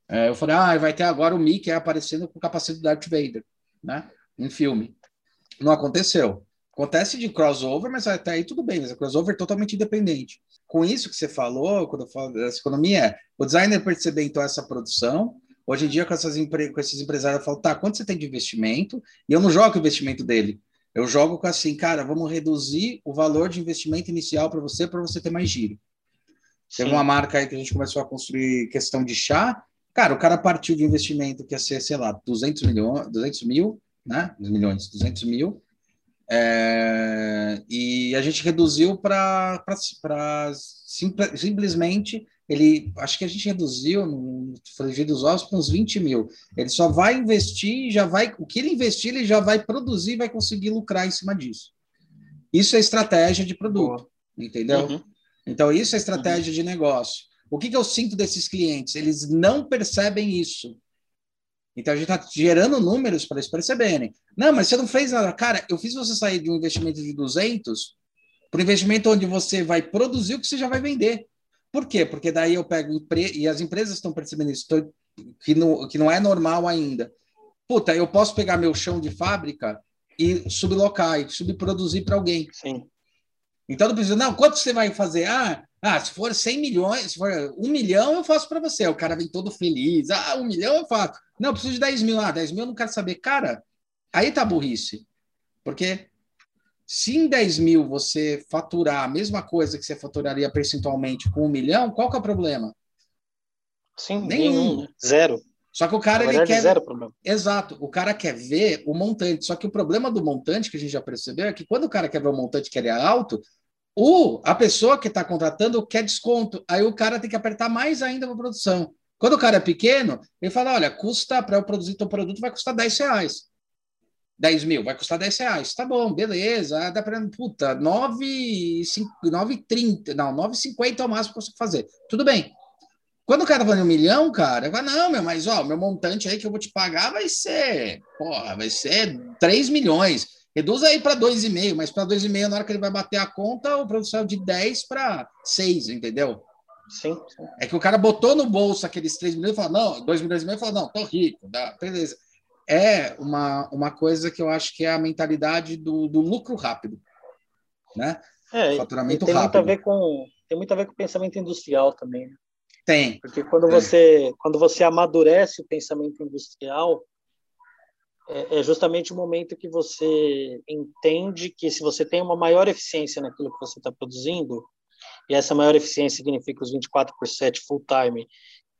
[SPEAKER 1] É, eu falei, ah, vai ter agora o Mickey aparecendo com o capacete do Darth Vader, né? Em filme. Não aconteceu. Acontece de crossover, mas até aí tudo bem, mas é crossover totalmente independente. Com isso que você falou, quando eu falo dessa economia, é o designer perceber então essa produção. Hoje em dia, com, essas empre... com esses empresários, eu falo, tá, quanto você tem de investimento? E eu não jogo o investimento dele. Eu jogo com assim, cara, vamos reduzir o valor de investimento inicial para você, para você ter mais giro. Sim. Teve uma marca aí que a gente começou a construir questão de chá. Cara, o cara partiu de investimento que ia ser, sei lá, 200 milhões, 200 mil, né? Milhões, 200 mil. É, e a gente reduziu para simplesmente ele acho que a gente reduziu no frigir dos ovos para uns 20 mil. Ele só vai investir, já vai. O que ele investir, ele já vai produzir vai conseguir lucrar em cima disso. Isso é estratégia de produto, Boa. entendeu? Uhum. Então, isso é estratégia uhum. de negócio. O que, que eu sinto desses clientes? Eles não percebem isso. Então, a gente está gerando números para eles perceberem. Não, mas você não fez nada. Cara, eu fiz você sair de um investimento de 200 para um investimento onde você vai produzir o que você já vai vender. Por quê? Porque daí eu pego e as empresas estão percebendo isso, que não, que não é normal ainda. Puta, eu posso pegar meu chão de fábrica e sublocar e subproduzir para alguém.
[SPEAKER 2] Sim.
[SPEAKER 1] Então não precisa, não, quanto você vai fazer? Ah, ah, se for 100 milhões, se for um milhão, eu faço para você. O cara vem todo feliz. Ah, um milhão eu faço. Não, eu preciso de 10 mil. Ah, 10 mil eu não quero saber. Cara, aí tá burrice. Porque se em 10 mil você faturar a mesma coisa que você faturaria percentualmente com um milhão, qual que é o problema?
[SPEAKER 2] Sim, nenhum. nenhum? Zero.
[SPEAKER 1] Só que o cara ele quer. Zero problema. Exato. O cara quer ver o montante. Só que o problema do montante, que a gente já percebeu, é que quando o cara quer ver o montante que ele é alto, o, a pessoa que está contratando quer desconto. Aí o cara tem que apertar mais ainda para produção. Quando o cara é pequeno, ele fala: olha, custa para eu produzir teu produto, vai custar 10 reais. 10 mil, vai custar 10 reais. Tá bom, beleza. Dá para, puta, 9,30, não, 9,50 é o máximo que eu consigo fazer. Tudo bem. Quando o cara vai um milhão, cara, vai, não, meu, mas ó, meu montante aí que eu vou te pagar vai ser, porra, vai ser 3 milhões. Reduz aí para 2,5, mas para 2,5, na hora que ele vai bater a conta, o produto saiu de 10 para 6, entendeu?
[SPEAKER 2] Sim, sim,
[SPEAKER 1] É que o cara botou no bolso aqueles 3 milhões e falou, não, 2 milhões e meio, falou, não, tô rico, dá, beleza. É uma, uma coisa que eu acho que é a mentalidade do, do lucro rápido, né?
[SPEAKER 2] É,
[SPEAKER 1] Faturamento
[SPEAKER 2] tem muito a
[SPEAKER 1] rápido.
[SPEAKER 2] ver com tem muito a ver com o pensamento industrial também, né?
[SPEAKER 1] Tem,
[SPEAKER 2] Porque quando
[SPEAKER 1] É.
[SPEAKER 2] você quando você amadurece o pensamento industrial é, é justamente o momento que você entende que se você tem uma maior eficiência naquilo que você está produzindo e essa maior eficiência significa os 24 por 7 full time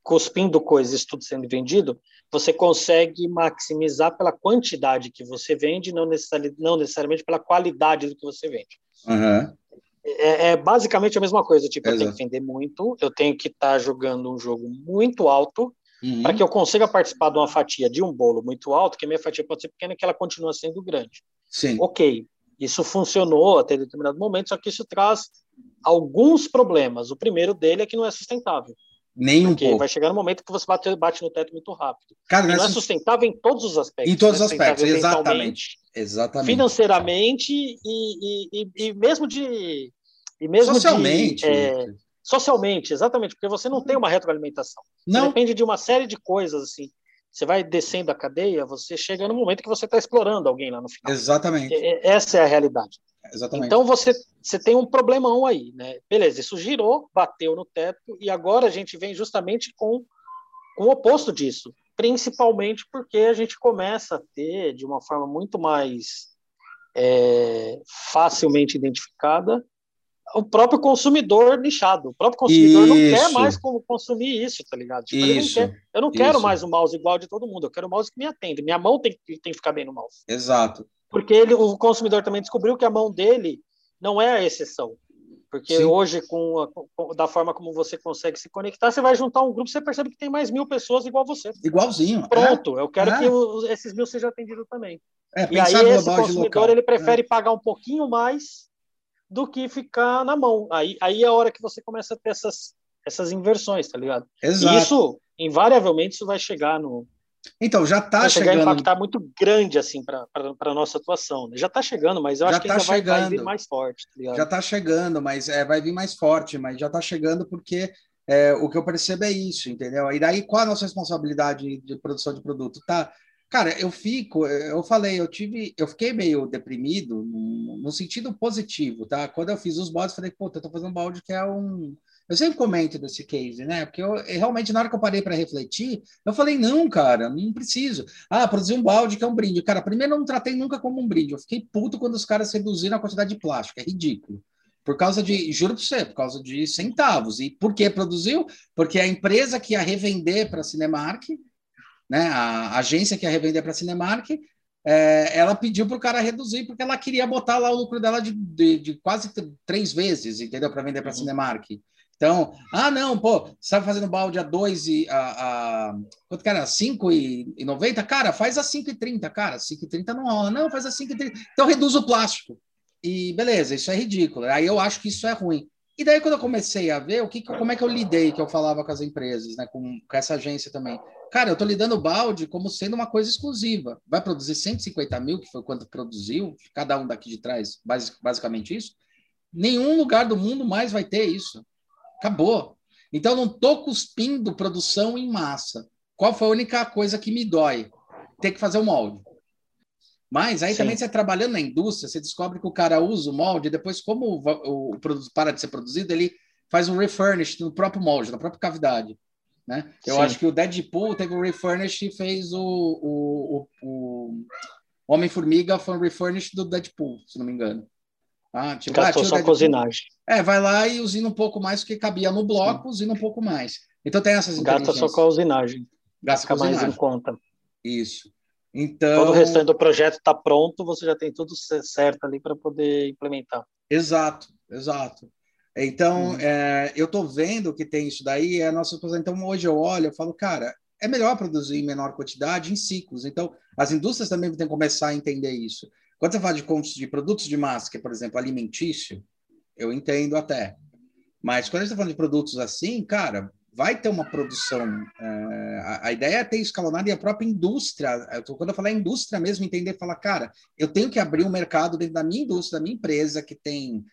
[SPEAKER 2] cuspindo coisas, tudo sendo vendido, você consegue maximizar pela quantidade que você vende, não, necessari não necessariamente pela qualidade do que você vende.
[SPEAKER 1] Aham.
[SPEAKER 2] É, é basicamente a mesma coisa. Tipo, eu tenho
[SPEAKER 1] Exato.
[SPEAKER 2] que vender muito, eu tenho que estar jogando um jogo muito alto
[SPEAKER 1] Uhum.
[SPEAKER 2] para que eu consiga participar de uma fatia de um bolo muito alto, que a minha fatia pode ser pequena que ela continua sendo grande.
[SPEAKER 1] Sim,
[SPEAKER 2] Ok, isso funcionou até determinado momento, só que isso traz alguns problemas. O primeiro dele é que não é sustentável,
[SPEAKER 1] nem um
[SPEAKER 2] porque
[SPEAKER 1] pouco.
[SPEAKER 2] vai chegar no momento que você bate, bate no teto muito rápido.
[SPEAKER 1] Cara,
[SPEAKER 2] E não é
[SPEAKER 1] nessa-
[SPEAKER 2] sustentável em todos os aspectos.
[SPEAKER 1] Em todos
[SPEAKER 2] Não
[SPEAKER 1] os aspectos, exatamente. Exatamente.
[SPEAKER 2] financeiramente e, e, e, e mesmo de e mesmo
[SPEAKER 1] Socialmente.
[SPEAKER 2] de, é, socialmente, exatamente, porque você não tem uma retroalimentação. Você
[SPEAKER 1] Não,
[SPEAKER 2] depende de uma série de coisas assim. Você vai descendo a cadeia, você chega no momento que você está explorando alguém lá no final.
[SPEAKER 1] exatamente.
[SPEAKER 2] É- Essa é a realidade.
[SPEAKER 1] Exatamente.
[SPEAKER 2] Então você, você tem um problemão aí, né? Beleza, isso girou, bateu no teto e agora a gente vem justamente com, com o oposto disso, principalmente porque a gente começa a ter de uma forma muito mais é, facilmente identificada o próprio consumidor nichado. O próprio consumidor não quer
[SPEAKER 1] Isso.
[SPEAKER 2] mais como consumir isso, tá ligado? Tipo,
[SPEAKER 1] Isso,
[SPEAKER 2] quer- eu não quero
[SPEAKER 1] isso.
[SPEAKER 2] mais um mouse igual de todo mundo, eu quero um mouse que me atenda. Minha mão tem, tem que ficar bem no mouse
[SPEAKER 1] exato.
[SPEAKER 2] Porque ele, o consumidor também descobriu que a mão dele não é a exceção. Porque
[SPEAKER 1] Sim.
[SPEAKER 2] hoje, com, a- com- da forma como você consegue se conectar, você vai juntar um grupo, você percebe que tem mais mil pessoas igual você.
[SPEAKER 1] Igualzinho.
[SPEAKER 2] Pronto, eu quero
[SPEAKER 1] É.
[SPEAKER 2] que os- esses mil sejam atendidos também.
[SPEAKER 1] É, é
[SPEAKER 2] E aí esse consumidor ele prefere pagar um pouquinho mais do que ficar na mão. Aí, aí é a hora que você começa a ter essas, essas inversões, tá ligado?
[SPEAKER 1] É,
[SPEAKER 2] E
[SPEAKER 1] exato.
[SPEAKER 2] isso, invariavelmente, isso vai chegar no,
[SPEAKER 1] Então, já está
[SPEAKER 2] vai chegar a
[SPEAKER 1] chegando.
[SPEAKER 2] impactar muito grande assim para a nossa atuação. né? Já está chegando, mas eu
[SPEAKER 1] Já
[SPEAKER 2] acho que
[SPEAKER 1] tá
[SPEAKER 2] ainda vai, vai
[SPEAKER 1] chegando.
[SPEAKER 2] vir mais forte. Tá?
[SPEAKER 1] Já está chegando, mas é, vai vir mais forte, mas já está chegando porque é, o que eu percebo é isso, entendeu? E daí, qual a nossa responsabilidade de produção de produto? Tá, cara, eu fico, eu falei, eu tive, eu fiquei meio deprimido no, no sentido positivo, tá? Quando eu fiz os eu falei, pô, eu tô fazendo um balde que é um. Eu sempre comento desse case, né? Porque eu eu realmente, na hora que eu parei para refletir, eu falei, não, cara, não preciso. Ah, produzir um balde que é um brinde. Cara, primeiro eu não tratei nunca como um brinde. Eu fiquei puto quando os caras reduziram a quantidade de plástico. É ridículo. Por causa de, juro para você, por causa de centavos. E por que produziu? Porque a empresa que ia revender para a Cinemark, né, a agência que ia revender para a Cinemark, é, ela pediu para o cara reduzir, porque ela queria botar lá o lucro dela de, de, de quase três vezes, entendeu? Para vender para a
[SPEAKER 2] Uhum.
[SPEAKER 1] Cinemark. Então, ah, não, pô, está fazendo balde a 2 e a, a. Quanto que era? 5,90? Cara, faz a 5,30, cara. 5,30 não rola. Não, faz a 5,30. Então reduz o plástico. E beleza, isso é ridículo. Aí eu acho que isso é ruim. E daí, quando eu comecei a ver o que, como é que eu lidei, que eu falava com as empresas, né, com, com essa agência também. Cara, eu estou lidando o balde como sendo uma coisa exclusiva. Vai produzir 150 mil, que foi quanto produziu, cada um daqui de trás, basic, basicamente isso. Nenhum lugar do mundo mais vai ter isso. Acabou. Então, não estou cuspindo produção em massa. Qual foi a única coisa que me dói? Ter que fazer o molde. Mas aí
[SPEAKER 2] Sim.
[SPEAKER 1] também você trabalhando na indústria, você descobre que o cara usa o molde, depois, como o, produto para de ser produzido, ele faz um refurnish no próprio molde, na própria cavidade. Né? Eu
[SPEAKER 2] Sim.
[SPEAKER 1] acho que o Deadpool teve um refurnish e fez o, o, o, o Homem-Formiga foi um refurnish do Deadpool, se não me engano. Ah, tipo, ah,
[SPEAKER 2] Gastou
[SPEAKER 1] o
[SPEAKER 2] só cozinagem.
[SPEAKER 1] É, vai lá e usina um pouco mais, porque cabia no bloco, usina um pouco mais. Então tem essas
[SPEAKER 2] Gasta só com a usinagem.
[SPEAKER 1] Gasta
[SPEAKER 2] Fica
[SPEAKER 1] com
[SPEAKER 2] mais em
[SPEAKER 1] usinagem.
[SPEAKER 2] conta.
[SPEAKER 1] Isso. Então,
[SPEAKER 2] Quando o restante do projeto está pronto, você já tem tudo certo ali para poder implementar.
[SPEAKER 1] Exato, exato. Então,
[SPEAKER 2] Uhum.
[SPEAKER 1] é, eu estou vendo que tem isso daí, é a nossa. Então, hoje eu olho, eu falo, cara, é melhor produzir em menor quantidade em ciclos. Então, as indústrias também têm que começar a entender isso. Quando você fala de, de produtos de massa, que é, por exemplo, alimentício, eu entendo até. Mas quando a gente está falando de produtos assim, cara, vai ter uma produção. É, a, a, ideia é ter escalonado e a própria indústria. Eu tô, quando eu falar indústria mesmo, entender, falar, cara, eu tenho que abrir um mercado dentro da minha indústria, da minha empresa, que tem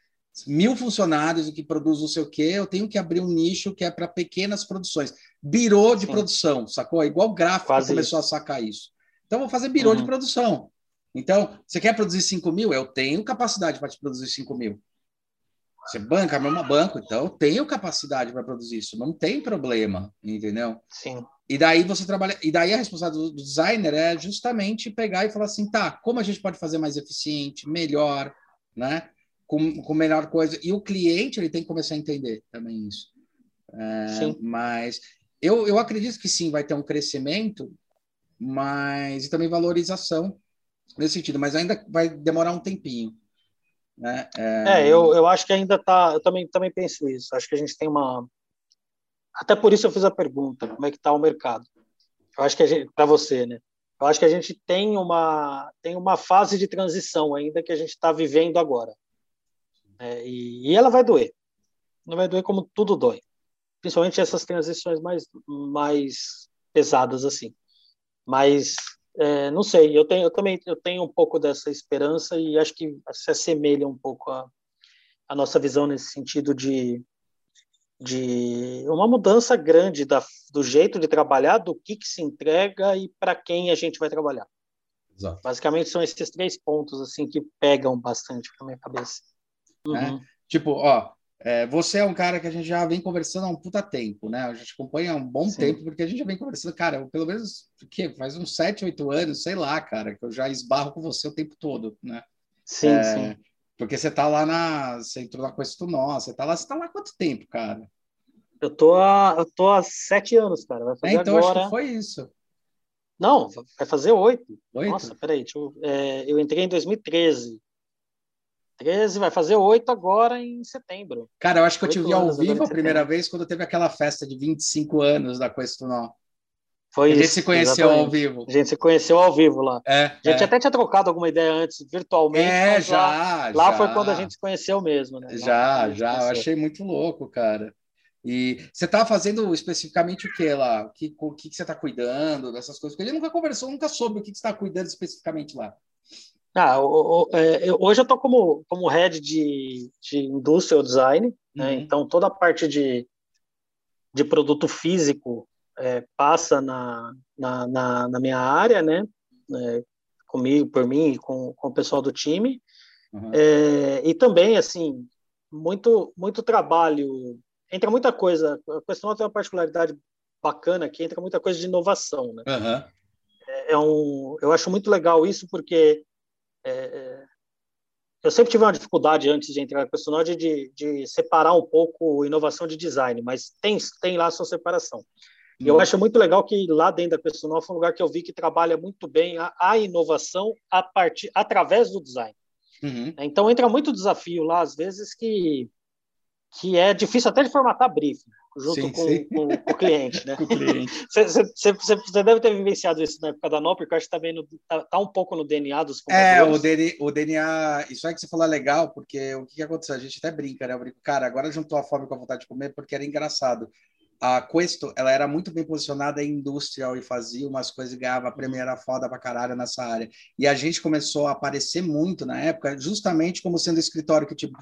[SPEAKER 1] mil funcionários e que produz não sei o quê, eu tenho que abrir um nicho que é para pequenas produções. Birô de Sim. produção, sacou? Igual o gráfico Quase começou isso. a sacar isso. Então, vou fazer birô uhum. de produção. Então, você quer produzir 5 mil? Eu tenho capacidade para te produzir 5 mil. Você banca mesmo banco, então eu tenho capacidade para produzir isso, não tem problema, entendeu?
[SPEAKER 2] Sim.
[SPEAKER 1] E daí você trabalha, e daí a responsabilidade do designer é justamente pegar e falar assim, tá, como a gente pode fazer mais eficiente, melhor, né? Com, com melhor coisa. E o cliente ele tem que começar a entender também isso. É, sim. Mas eu, eu acredito que sim, vai ter um crescimento, mas e também valorização nesse sentido, mas ainda vai demorar um tempinho. Né?
[SPEAKER 2] É... é, eu, eu acho que ainda está. Eu também, também penso isso. Acho que a gente tem uma. Até por isso eu fiz a pergunta: como é que está o mercado? Eu acho que a gente, para você, né? Eu acho que a gente tem uma tem uma fase de transição ainda que a gente está vivendo agora, é, e, e ela vai doer. Não vai doer como tudo dói, principalmente essas transições mais mais pesadas assim. Mas é, não sei, eu, tenho, eu também eu tenho um pouco dessa esperança e acho que se assemelha um pouco a, a nossa visão nesse sentido de, de uma mudança grande da, do jeito de trabalhar, do que, que se entrega e para quem a gente vai trabalhar. Exato. Basicamente são esses três pontos assim que pegam bastante na minha cabeça.
[SPEAKER 1] É, uhum. É, tipo, ó, é, você é um cara que a gente já vem conversando há um puta tempo, né? A gente acompanha há um bom Sim. tempo, porque a gente já vem conversando, cara, pelo menos que faz uns 7, 8 anos, sei lá, cara, que eu já esbarro com você o tempo todo, né?
[SPEAKER 2] Sim, é, sim.
[SPEAKER 1] Porque você tá lá na. Você entrou na Coisa Nossa, você tá lá, você tá lá há quanto tempo, cara?
[SPEAKER 2] Eu tô há, eu tô há sete anos, cara. Vai fazer é, então agora...
[SPEAKER 1] acho que foi isso.
[SPEAKER 2] Não, vai fazer oito. Nossa, peraí, eu, é, eu entrei em 2013. 13, vai fazer 8 agora em setembro.
[SPEAKER 1] Cara, eu acho que eu te vi ao vivo a primeira vez quando teve aquela festa de 25 anos da Questunó.
[SPEAKER 2] Foi
[SPEAKER 1] a gente
[SPEAKER 2] isso,
[SPEAKER 1] se conheceu exatamente. ao vivo.
[SPEAKER 2] A gente se conheceu ao vivo lá.
[SPEAKER 1] É,
[SPEAKER 2] a gente
[SPEAKER 1] é.
[SPEAKER 2] até tinha trocado alguma ideia antes, virtualmente.
[SPEAKER 1] É, já.
[SPEAKER 2] Lá, lá foi quando a gente se conheceu mesmo, né?
[SPEAKER 1] Já, já. Eu achei muito louco, cara. E você está fazendo especificamente o que lá? O que, o que você está cuidando dessas coisas? Porque ele nunca conversou, nunca soube o que você está cuidando especificamente lá.
[SPEAKER 2] Ah, o, o, é, hoje eu estou como, como head de, de industrial design, né? uhum. então toda a parte de, de produto físico é, passa na, na, na, na, minha área, né? É, comigo, por mim e com, com o pessoal do time. Uhum. É, e também, assim, muito, muito trabalho, entra muita coisa, a questão tem uma particularidade bacana que entra muita coisa de inovação, né?
[SPEAKER 1] Uhum.
[SPEAKER 2] É, um, eu acho muito legal isso porque é, é, eu sempre tive uma dificuldade antes de entrar na questão de, de separar um pouco inovação de design, mas tem, tem lá a sua separação. E eu uhum. acho muito legal que lá dentro da Questional foi um lugar que eu vi que trabalha muito bem a, a inovação a partir, através do design. Uhum. Então entra muito desafio lá, às vezes, que, que é difícil até de formatar briefing junto sim, com, sim. Com, com, o cliente, né? Você deve ter vivenciado isso na época da NOP, porque eu acho que também está tá um pouco no DNA dos
[SPEAKER 1] É, o, DNA, o DNA, isso é que você falou é legal, porque o que, que aconteceu? A gente até brinca, né? Eu brinco, cara, agora juntou a fome com a vontade de comer, porque era engraçado. A Questo, ela era muito bem posicionada em industrial e fazia umas coisas e ganhava a primeira foda pra caralho nessa área. E a gente começou a aparecer muito na época, justamente como sendo escritório que, tipo,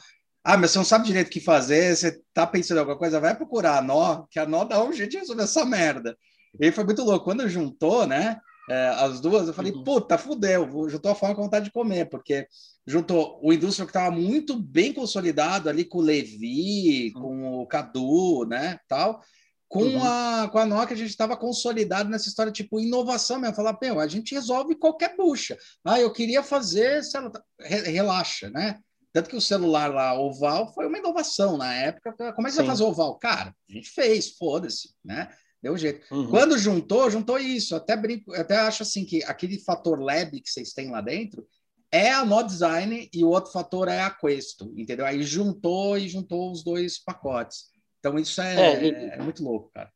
[SPEAKER 1] ah, mas você não sabe direito o que fazer, você tá pensando em alguma coisa, vai procurar a nó, que a nó dá um jeito de resolver essa merda. E foi muito louco. Quando juntou, né, é, as duas, eu falei, uhum. puta, fudeu, juntou a fome com vontade de comer, porque juntou o indústria que estava muito bem consolidado ali com o Levi, uhum. com o Cadu, né, tal, com uhum. a com a nó que a gente estava consolidado nessa história tipo inovação mesmo, falar, meu, a gente resolve qualquer bucha. Ah, eu queria fazer, sei lá, relaxa, né? Tanto que o celular lá, oval, foi uma inovação na época. Como é que Sim. você fazer oval? Cara, a gente fez, foda-se, né? Deu jeito. Uhum. Quando juntou, juntou isso. Até brinco, até acho assim que aquele fator lab que vocês têm lá dentro é a No Design e o outro fator é a Questo, entendeu? Aí juntou e juntou os dois pacotes. Então isso é, é, e, é muito louco, cara.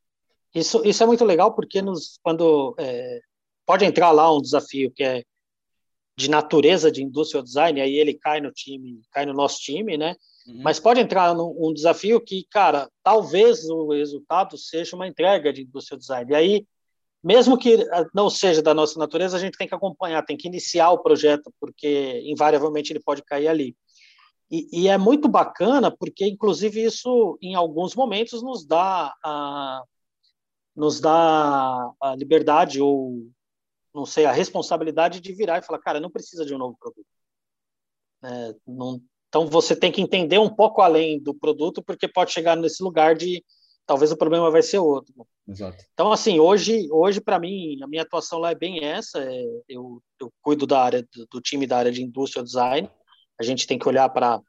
[SPEAKER 2] Isso, isso é muito legal porque nos, quando é, pode entrar lá um desafio que é de natureza de industrial design, aí ele cai no time, cai no nosso time, né? Uhum. Mas pode entrar num um desafio que, cara, talvez o resultado seja uma entrega de industrial design. E aí, mesmo que não seja da nossa natureza, a gente tem que acompanhar, tem que iniciar o projeto, porque invariavelmente ele pode cair ali. E, e é muito bacana, porque, inclusive, isso, em alguns momentos, nos dá a, nos dá a liberdade ou não sei, a responsabilidade de virar e falar, cara, não precisa de um novo produto. É, não, então você tem que entender um pouco além do produto, porque pode chegar nesse lugar de talvez o problema vai ser outro.
[SPEAKER 1] Exato.
[SPEAKER 2] Então, assim, hoje, hoje para mim, a minha atuação lá é bem essa. É, eu, eu cuido da área do, do time da área de industrial design. A gente tem que olhar para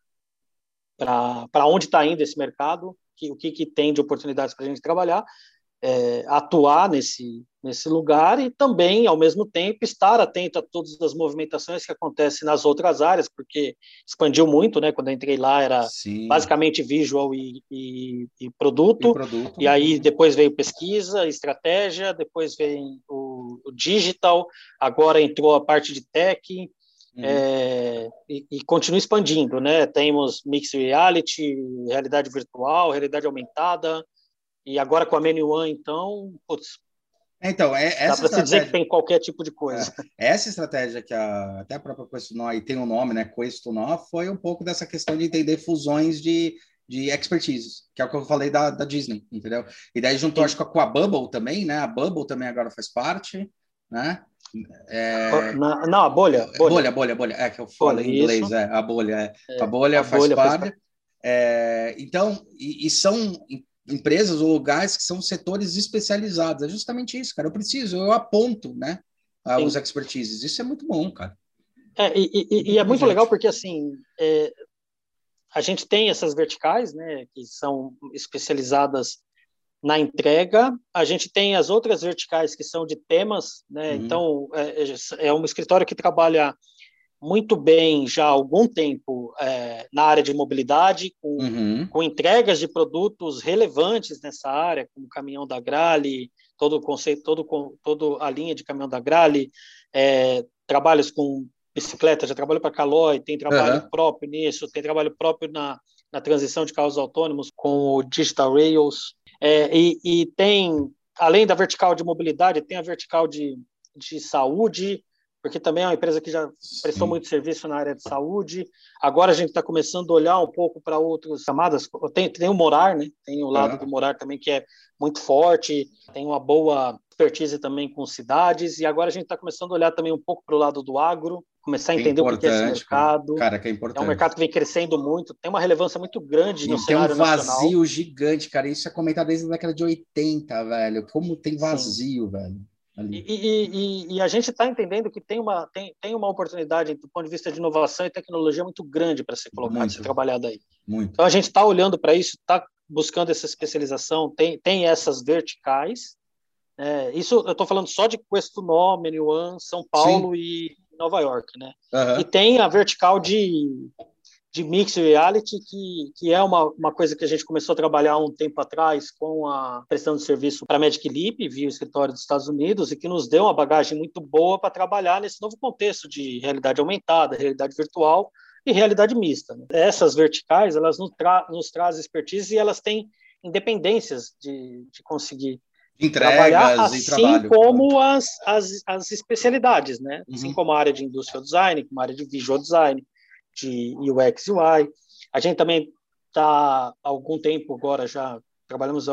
[SPEAKER 2] para onde está indo esse mercado, que, o que, que tem de oportunidades para a gente trabalhar, é, atuar nesse, nesse lugar e também, ao mesmo tempo, estar atento a todas as movimentações que acontecem nas outras áreas, porque expandiu muito, né? Quando eu entrei lá era Sim. basicamente visual e, e, e, produto, e, produto, e aí depois veio pesquisa, estratégia, depois veio o, o digital, agora entrou a parte de tech, Uhum. É, e, e, continua expandindo, né? Temos mixed reality, realidade virtual, realidade aumentada, e agora com a Menu One, então, putz,
[SPEAKER 1] então, é, essa
[SPEAKER 2] Dá para dizer que tem qualquer tipo de coisa.
[SPEAKER 1] É, essa estratégia que a, até a própria Questionó, e tem um nome, né, Questionó, foi um pouco dessa questão de entender fusões de, de expertise, que é o que eu falei da, da Disney, entendeu? E daí juntou, Sim. acho que com a Bubble também, né? A Bubble também agora faz parte, né?
[SPEAKER 2] É... Na, não, a bolha,
[SPEAKER 1] bolha. Bolha, bolha, bolha. É que eu falo em inglês, é, a bolha. É. a bolha a faz bolha parte. Faz... É, então, e, e, são empresas ou lugares que são setores especializados. É justamente isso, cara. Eu preciso, eu aponto, né, os expertises. Isso é muito bom, cara.
[SPEAKER 2] É, e, e, e é muito legal porque, assim, é, a gente tem essas verticais, né, que são especializadas na entrega. A gente tem as outras verticais que são de temas, né? Uhum. Então, é, é um escritório que trabalha muito bem já há algum tempo é, na área de mobilidade, com, uhum. com, entregas de produtos relevantes nessa área, como o caminhão da Grale, todo o conceito, todo, todo a linha de caminhão da Grale, é, trabalhos com bicicleta, já trabalho para Caloi, tem trabalho uhum. próprio nisso, tem trabalho próprio na, na transição de carros autônomos com o Digital Rails, é, e, e tem, além da vertical de mobilidade, tem a vertical de, de saúde, porque também é uma empresa que já prestou Sim. muito serviço na área de saúde. Agora a gente está começando a olhar um pouco para outras camadas. Tem, tem o Morar, né? Tem o lado é. do Morar também que é muito forte, tem uma boa expertise também com cidades. E agora a gente está começando a olhar também um pouco para o lado do agro, começar a entender é o que é esse mercado.
[SPEAKER 1] Cara, que é importante.
[SPEAKER 2] É um mercado que vem crescendo muito, tem uma relevância muito grande no
[SPEAKER 1] tem
[SPEAKER 2] cenário
[SPEAKER 1] nacional. Tem um vazio
[SPEAKER 2] nacional.
[SPEAKER 1] gigante, cara. Isso é comentado desde a década de 80, velho. Como tem vazio, Sim. velho.
[SPEAKER 2] E, e, e, a gente está entendendo que tem uma, tem, tem uma oportunidade do ponto de vista de inovação e tecnologia muito grande para ser colocada, ser trabalhada aí.
[SPEAKER 1] Muito.
[SPEAKER 2] Então a gente está olhando para isso, está buscando essa especialização, tem, tem essas verticais. É, isso eu estou falando só de Questunó, Menuan, São Paulo Sim. e Nova York, né? Uhum. E tem a vertical de de mixed reality, que, que é uma, uma coisa que a gente começou a trabalhar um tempo atrás com a prestação de serviço para a Magic Leap, via o escritório dos Estados Unidos, e que nos deu uma bagagem muito boa para trabalhar nesse novo contexto de realidade aumentada, realidade virtual e realidade mista. Né? Essas verticais, elas nos, tra nos trazem expertise e elas têm independências de, de conseguir
[SPEAKER 1] Entregas
[SPEAKER 2] trabalhar,
[SPEAKER 1] assim
[SPEAKER 2] trabalho. como as, as, as especialidades, né? Assim uhum. Assim como a área de industrial design, como a área de visual design, de UX UI. A gente também está há algum tempo agora já trabalhamos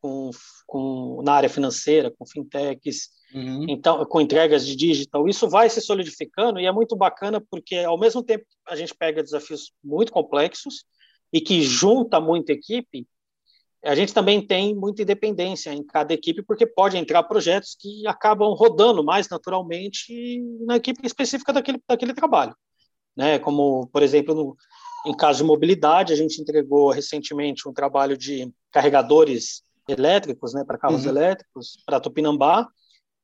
[SPEAKER 2] com, com, na área financeira, com fintechs, uhum. então com entregas de digital. Isso vai se solidificando e é muito bacana porque ao mesmo tempo a gente pega desafios muito complexos e que junta muita equipe, a gente também tem muita independência em cada equipe, porque pode entrar projetos que acabam rodando mais naturalmente na equipe específica daquele, daquele trabalho né? Como, por exemplo, no, em caso de mobilidade, a gente entregou recentemente um trabalho de carregadores elétricos, né, para carros uhum. elétricos, para Tupinambá,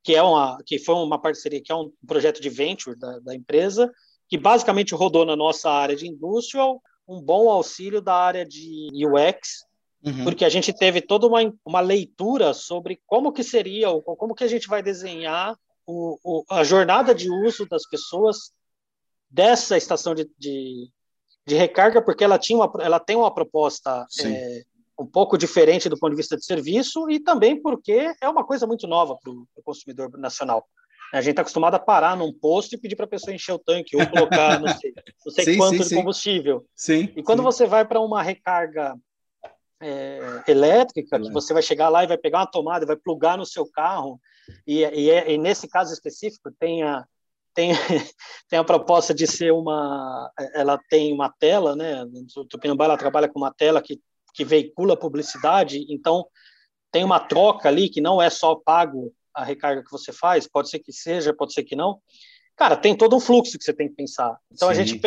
[SPEAKER 2] que é uma, que foi uma parceria, que é um projeto de venture da, da empresa, que basicamente rodou na nossa área de industrial, um bom auxílio da área de UX uhum. porque a gente teve toda uma, uma leitura sobre como que seria, ou como que a gente vai desenhar o, o, a jornada de uso das pessoas dessa estação de, de, de recarga, porque ela, tinha uma, ela tem uma proposta é, um pouco diferente do ponto de vista de serviço e também porque é uma coisa muito nova para o consumidor nacional. A gente está acostumado a parar num posto e pedir para a pessoa encher o tanque ou colocar não sei, não sei sim, quanto sim, de combustível.
[SPEAKER 1] Sim,
[SPEAKER 2] e quando você vai para uma recarga é, elétrica, que você vai chegar lá e vai pegar uma tomada, vai plugar no seu carro, e, e, e nesse caso específico tem a, tem, tem a proposta de ser uma. Ela tem uma tela, né? O Tupinambá ela trabalha com uma tela que, que veicula publicidade, então tem uma troca ali que não é só pago a recarga que você faz, pode ser que seja, pode ser que não. Cara, tem todo um fluxo que você tem que pensar. Então Sim. a gente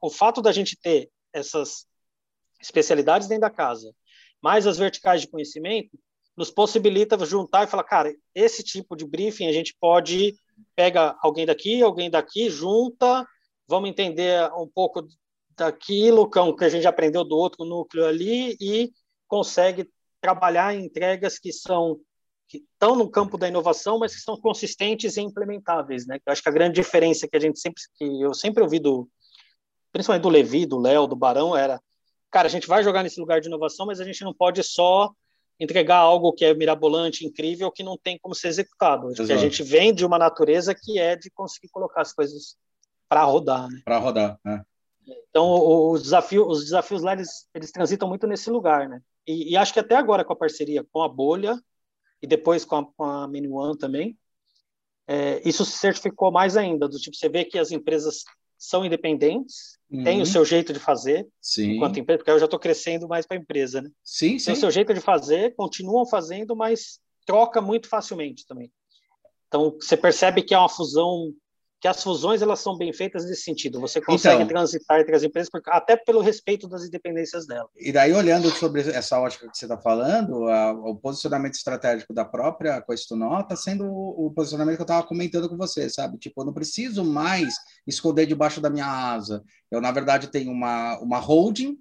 [SPEAKER 2] o fato da gente ter essas especialidades dentro da casa, mais as verticais de conhecimento, nos possibilita juntar e falar, cara, esse tipo de briefing a gente pode pega alguém daqui, alguém daqui, junta, vamos entender um pouco daquilo que a gente aprendeu do outro núcleo ali e consegue trabalhar em entregas que são que estão no campo da inovação, mas que são consistentes e implementáveis, né? Eu acho que a grande diferença que a gente sempre que eu sempre ouvi do principalmente do Levi, do Léo, do Barão era, cara, a gente vai jogar nesse lugar de inovação, mas a gente não pode só entregar algo que é mirabolante, incrível, que não tem como ser executado. Porque a gente vem de uma natureza que é de conseguir colocar as coisas para rodar. Né?
[SPEAKER 1] Para rodar, né?
[SPEAKER 2] Então, o, desafio, os desafios lá, eles, eles transitam muito nesse lugar, né? E, e, acho que até agora, com a parceria com a Bolha e depois com a, com a Mini One também, é, isso se certificou mais ainda, do tipo, você vê que as empresas são independentes, uhum. têm o seu jeito de fazer,
[SPEAKER 1] sim.
[SPEAKER 2] enquanto empresa, porque eu já estou crescendo mais para a empresa, né?
[SPEAKER 1] Sim, sim.
[SPEAKER 2] Tem o seu jeito de fazer, continuam fazendo, mas troca muito facilmente também. Então, você percebe que é uma fusão que as fusões elas são bem feitas nesse sentido. Você consegue então, transitar entre as empresas, até pelo respeito das independências delas.
[SPEAKER 1] E daí, olhando sobre essa ótica que você está falando, a, o posicionamento estratégico da própria Coestunó está sendo o, o, posicionamento que eu estava comentando com você, sabe? Tipo, eu não preciso mais esconder debaixo da minha asa. Eu, na verdade, tenho uma, uma holding,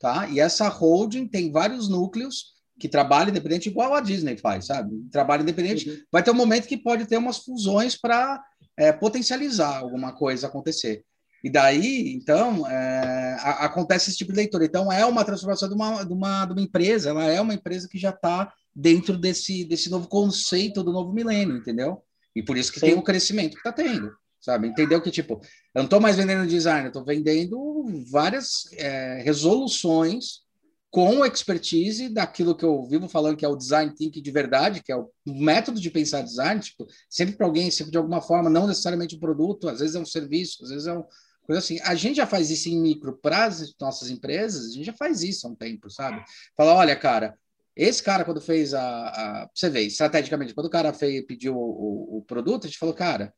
[SPEAKER 1] tá? E essa holding tem vários núcleos que trabalha independente, igual a Disney faz, sabe? Trabalho independente. Uhum. Vai ter um momento que pode ter umas fusões para é, potencializar alguma coisa acontecer. E daí, então, é, a, acontece esse tipo de leitura. Então, é uma transformação de uma, de uma, de uma empresa, ela é uma empresa que já está dentro desse, desse novo conceito do novo milênio, entendeu? E por isso que Sim. tem o crescimento que está tendo, sabe? Entendeu que, tipo, eu não estou mais vendendo design, eu estou vendendo várias é, resoluções com expertise daquilo que eu vivo falando que é o design thinking de verdade, que é o método de pensar design, tipo, sempre para alguém, sempre de alguma forma, não necessariamente um produto, às vezes é um serviço, às vezes é um coisa assim. A gente já faz isso em micro para as nossas empresas, a gente já faz isso há um tempo, sabe? Fala, olha, cara, esse cara quando fez a, a você vê, estrategicamente, quando o cara fez, pediu o, o, o produto, a gente falou, cara,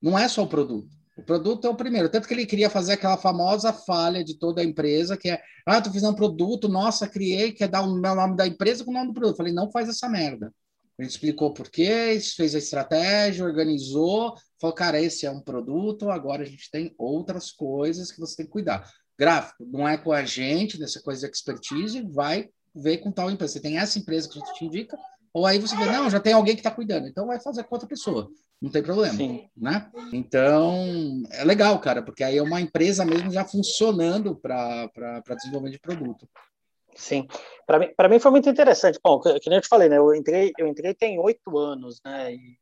[SPEAKER 1] não é só o produto o produto é o primeiro. Tanto que ele queria fazer aquela famosa falha de toda a empresa, que é, ah, tu fiz um produto, nossa, criei, quer dar o nome da empresa com o nome do produto. Eu falei, não faz essa merda. Gente explicou por quê, fez a estratégia, organizou, falou, cara, esse é um produto, agora a gente tem outras coisas que você tem que cuidar. Gráfico, não é com a gente, nessa coisa de expertise, vai ver com tal empresa. Você tem essa empresa que a gente te indica, ou aí você vê, não, já tem alguém que está cuidando, então vai fazer com outra pessoa não tem problema, Sim. né? Então, é legal, cara, porque aí é uma empresa mesmo já funcionando para desenvolvimento de produto.
[SPEAKER 2] Sim, para mim, mim foi muito interessante. Bom, que, que nem eu te falei, né? Eu entrei, eu entrei tem oito anos, né? E,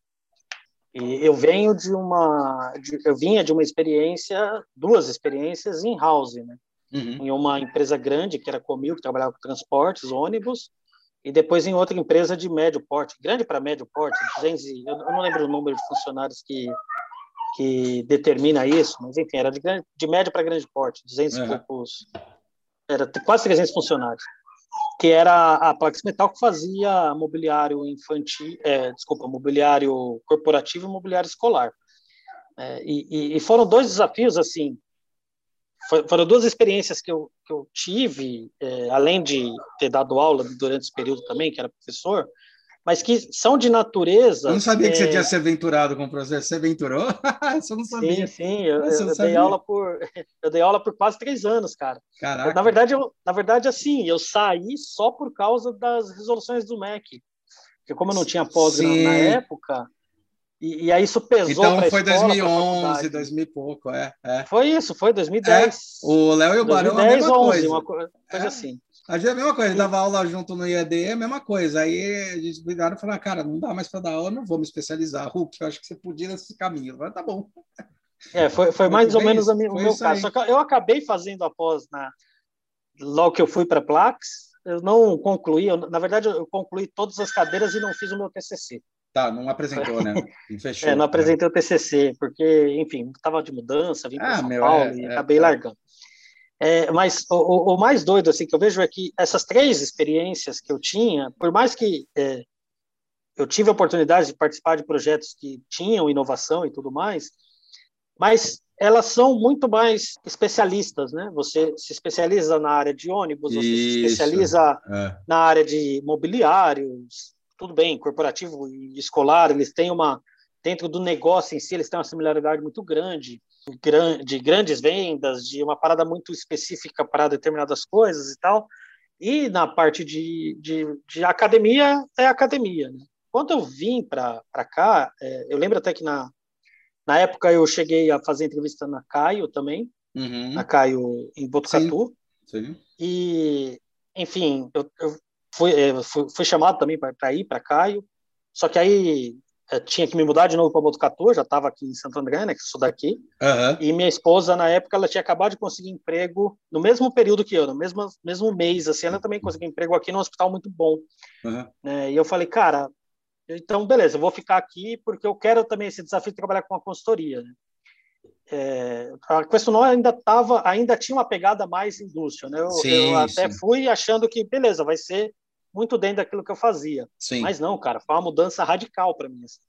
[SPEAKER 2] e, eu venho de uma, de, eu vinha de uma experiência, duas experiências in house, né? Uhum. Em uma empresa grande que era Comil, que trabalhava com transportes, ônibus, e depois em outra empresa de médio porte, grande para médio porte, 200, eu não lembro o número de funcionários que, que determina isso, mas enfim, era de, grande, de médio para grande porte, 200 uhum. e poucos, era quase 300 funcionários, que era a Plax Metal que fazia mobiliário infantil, é, desculpa, mobiliário corporativo e mobiliário escolar. É, e, e foram dois desafios, assim, foram duas experiências que eu, que eu tive, é, além de ter dado aula durante esse período também, que era professor, mas que são de natureza.
[SPEAKER 1] Eu não sabia é... que você é tinha se aventurado com o processo. Você aventurou? Isso eu não sabia.
[SPEAKER 2] Sim, sim. Eu, eu, eu dei aula por, eu dei aula por quase três anos, cara.
[SPEAKER 1] Caraca.
[SPEAKER 2] Na verdade, eu, na verdade, assim, eu saí só por causa das resoluções do MEC. Porque como eu não tinha pós na, na, época, e, e, aí isso pesou
[SPEAKER 1] Então foi escola, 2011, 2000 e pouco, é, é.
[SPEAKER 2] Foi isso, foi 2010. É,
[SPEAKER 1] o Léo e o Barão 2010, a mesma 11, coisa.
[SPEAKER 2] Uma coisa é. assim.
[SPEAKER 1] A gente é a mesma coisa, dava aula junto no IAD, é a mesma coisa. Aí gente viraram e falou: cara, não dá mais para dar aula, não vou me especializar. Hulk, eu acho que você podia nesse caminho. Mas tá bom.
[SPEAKER 2] É, foi, foi mais ou menos o meu caso. Só que eu acabei fazendo após, na, logo que eu fui para Plax, eu não concluí, eu, na verdade, eu concluí todas as cadeiras e não fiz o meu TCC.
[SPEAKER 1] Tá, não apresentou, né?
[SPEAKER 2] Não fechou. É, não apresentei né? o TCC, porque, enfim, estava de mudança, vim para ah, São meu, Paulo é, e é, acabei é. largando. É, mas o, o, mais doido assim que eu vejo é que essas três experiências que eu tinha, por mais que é, eu tive a oportunidade de participar de projetos que tinham inovação e tudo mais, mas elas são muito mais especialistas, né? Você se especializa na área de ônibus, você Isso, se especializa é. na área de mobiliários, tudo bem, corporativo e escolar, eles têm uma dentro do negócio em si, eles têm uma similaridade muito grande de grandes vendas, de uma parada muito específica para determinadas coisas e tal. E na parte de, de, de academia, é academia. Né? Quando eu vim para cá, é, eu lembro até que na, na época eu cheguei a fazer entrevista na Caio também, uhum. na Caio em Botucatu. Sim. Sim. E, enfim, eu, eu fui, é, fui, fui chamado também para ir para Caio, só que aí eu tinha que me mudar de novo para Botucatu, já estava aqui em Santo André, né, que sou daqui. Uhum. E minha esposa, na época, ela tinha acabado de conseguir emprego no mesmo período que eu, no mesmo, mesmo mês, assim, ela também conseguiu emprego aqui num hospital muito bom. Uhum. Né, e eu falei, cara, então, beleza, eu vou ficar aqui porque eu quero também esse desafio de trabalhar com a consultoria. Né? É, a questão ainda tava, ainda tinha uma pegada mais indústria, né? Eu, sim, eu até sim. fui achando que, beleza, vai ser muito dentro daquilo que eu fazia. Sim. Mas não, cara, foi uma mudança radical para mim. Assim.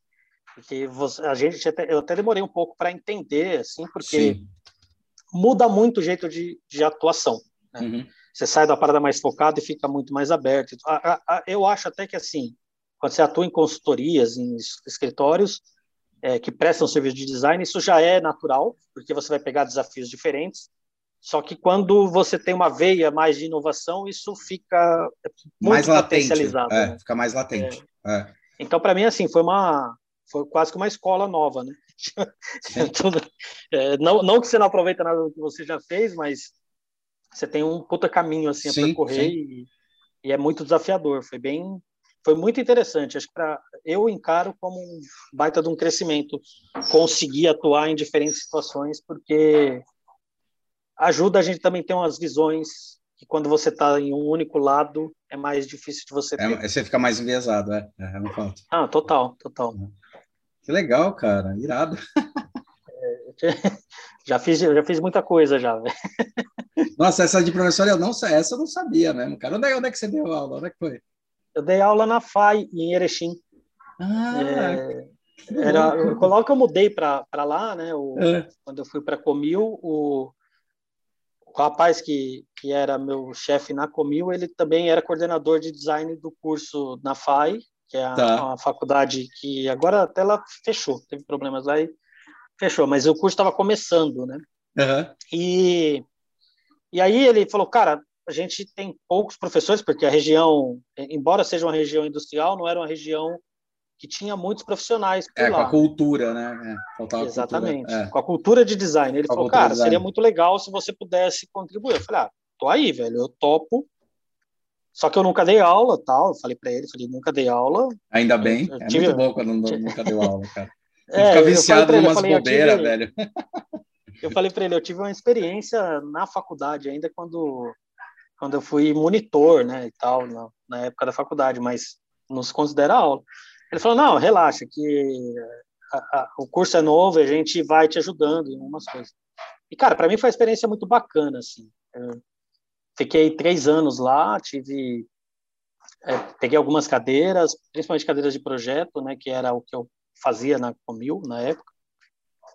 [SPEAKER 2] Porque você, a gente, eu até demorei um pouco para entender, assim, porque Sim. muda muito o jeito de, de atuação. Né? Uhum. Você sai da parada mais focada e fica muito mais aberto. Eu acho até que, assim, quando você atua em consultorias, em escritórios é, que prestam serviço de design, isso já é natural, porque você vai pegar desafios diferentes. Só que quando você tem uma veia mais de inovação, isso fica muito mais potencializado.
[SPEAKER 1] Latente, é, né? Fica mais latente. É. É.
[SPEAKER 2] Então, para mim, assim, foi uma foi quase que uma escola nova, né? é, não, não que você não aproveita nada do que você já fez, mas você tem um puta caminho assim a percorrer e, e, é muito desafiador. Foi bem, foi muito interessante. Acho que para eu encaro como um baita de um crescimento conseguir atuar em diferentes situações, porque ajuda a gente também ter umas visões que quando você está em um único lado é mais difícil de você é, ter.
[SPEAKER 1] É, você fica mais enviesado, é. é, é
[SPEAKER 2] Ah, total, total. Uhum.
[SPEAKER 1] Que legal, cara, irado.
[SPEAKER 2] É, já fiz, já fiz muita coisa já.
[SPEAKER 1] Nossa, essa de professor eu não essa eu não sabia mesmo, cara. Onde é, onde é que você deu aula? Onde é que foi?
[SPEAKER 2] Eu dei aula na FAI, em Erechim. Ah, é, era, eu, logo que eu mudei para lá, né? O, é. Quando eu fui para Comil, o, o rapaz que, que era meu chefe na Comil, ele também era coordenador de design do curso na FAI, que é a, tá. uma faculdade que agora até ela fechou, teve problemas lá e fechou, mas o curso estava começando, né? Uhum. E, e aí ele falou, cara, a gente tem poucos professores, porque a região, embora seja uma região industrial, não era uma região que tinha muitos profissionais por
[SPEAKER 1] é,
[SPEAKER 2] lá.
[SPEAKER 1] com a cultura, né?
[SPEAKER 2] É, Exatamente, cultura, é. com a cultura de design. Ele com falou, cara, seria muito legal se você pudesse contribuir. Eu falei, ah, tô aí, velho, eu topo, só que eu nunca dei aula, tal. Eu falei para ele, falei, nunca dei aula.
[SPEAKER 1] Ainda bem. Eu, eu é tive... muito bom quando não, nunca deu aula, cara. É, fica viciado em umas bobeiras, tive... velho.
[SPEAKER 2] Eu falei para ele, eu tive uma experiência na faculdade ainda quando quando eu fui monitor, né, e tal, na, na época da faculdade, mas não se considera aula. Ele falou, não, relaxa, que a, a, o curso é novo, a gente vai te ajudando em umas coisas. E, cara, para mim foi uma experiência muito bacana, assim. Eu, Fiquei três anos lá, tive é, peguei algumas cadeiras, principalmente cadeiras de projeto, né, que era o que eu fazia na Comil na época.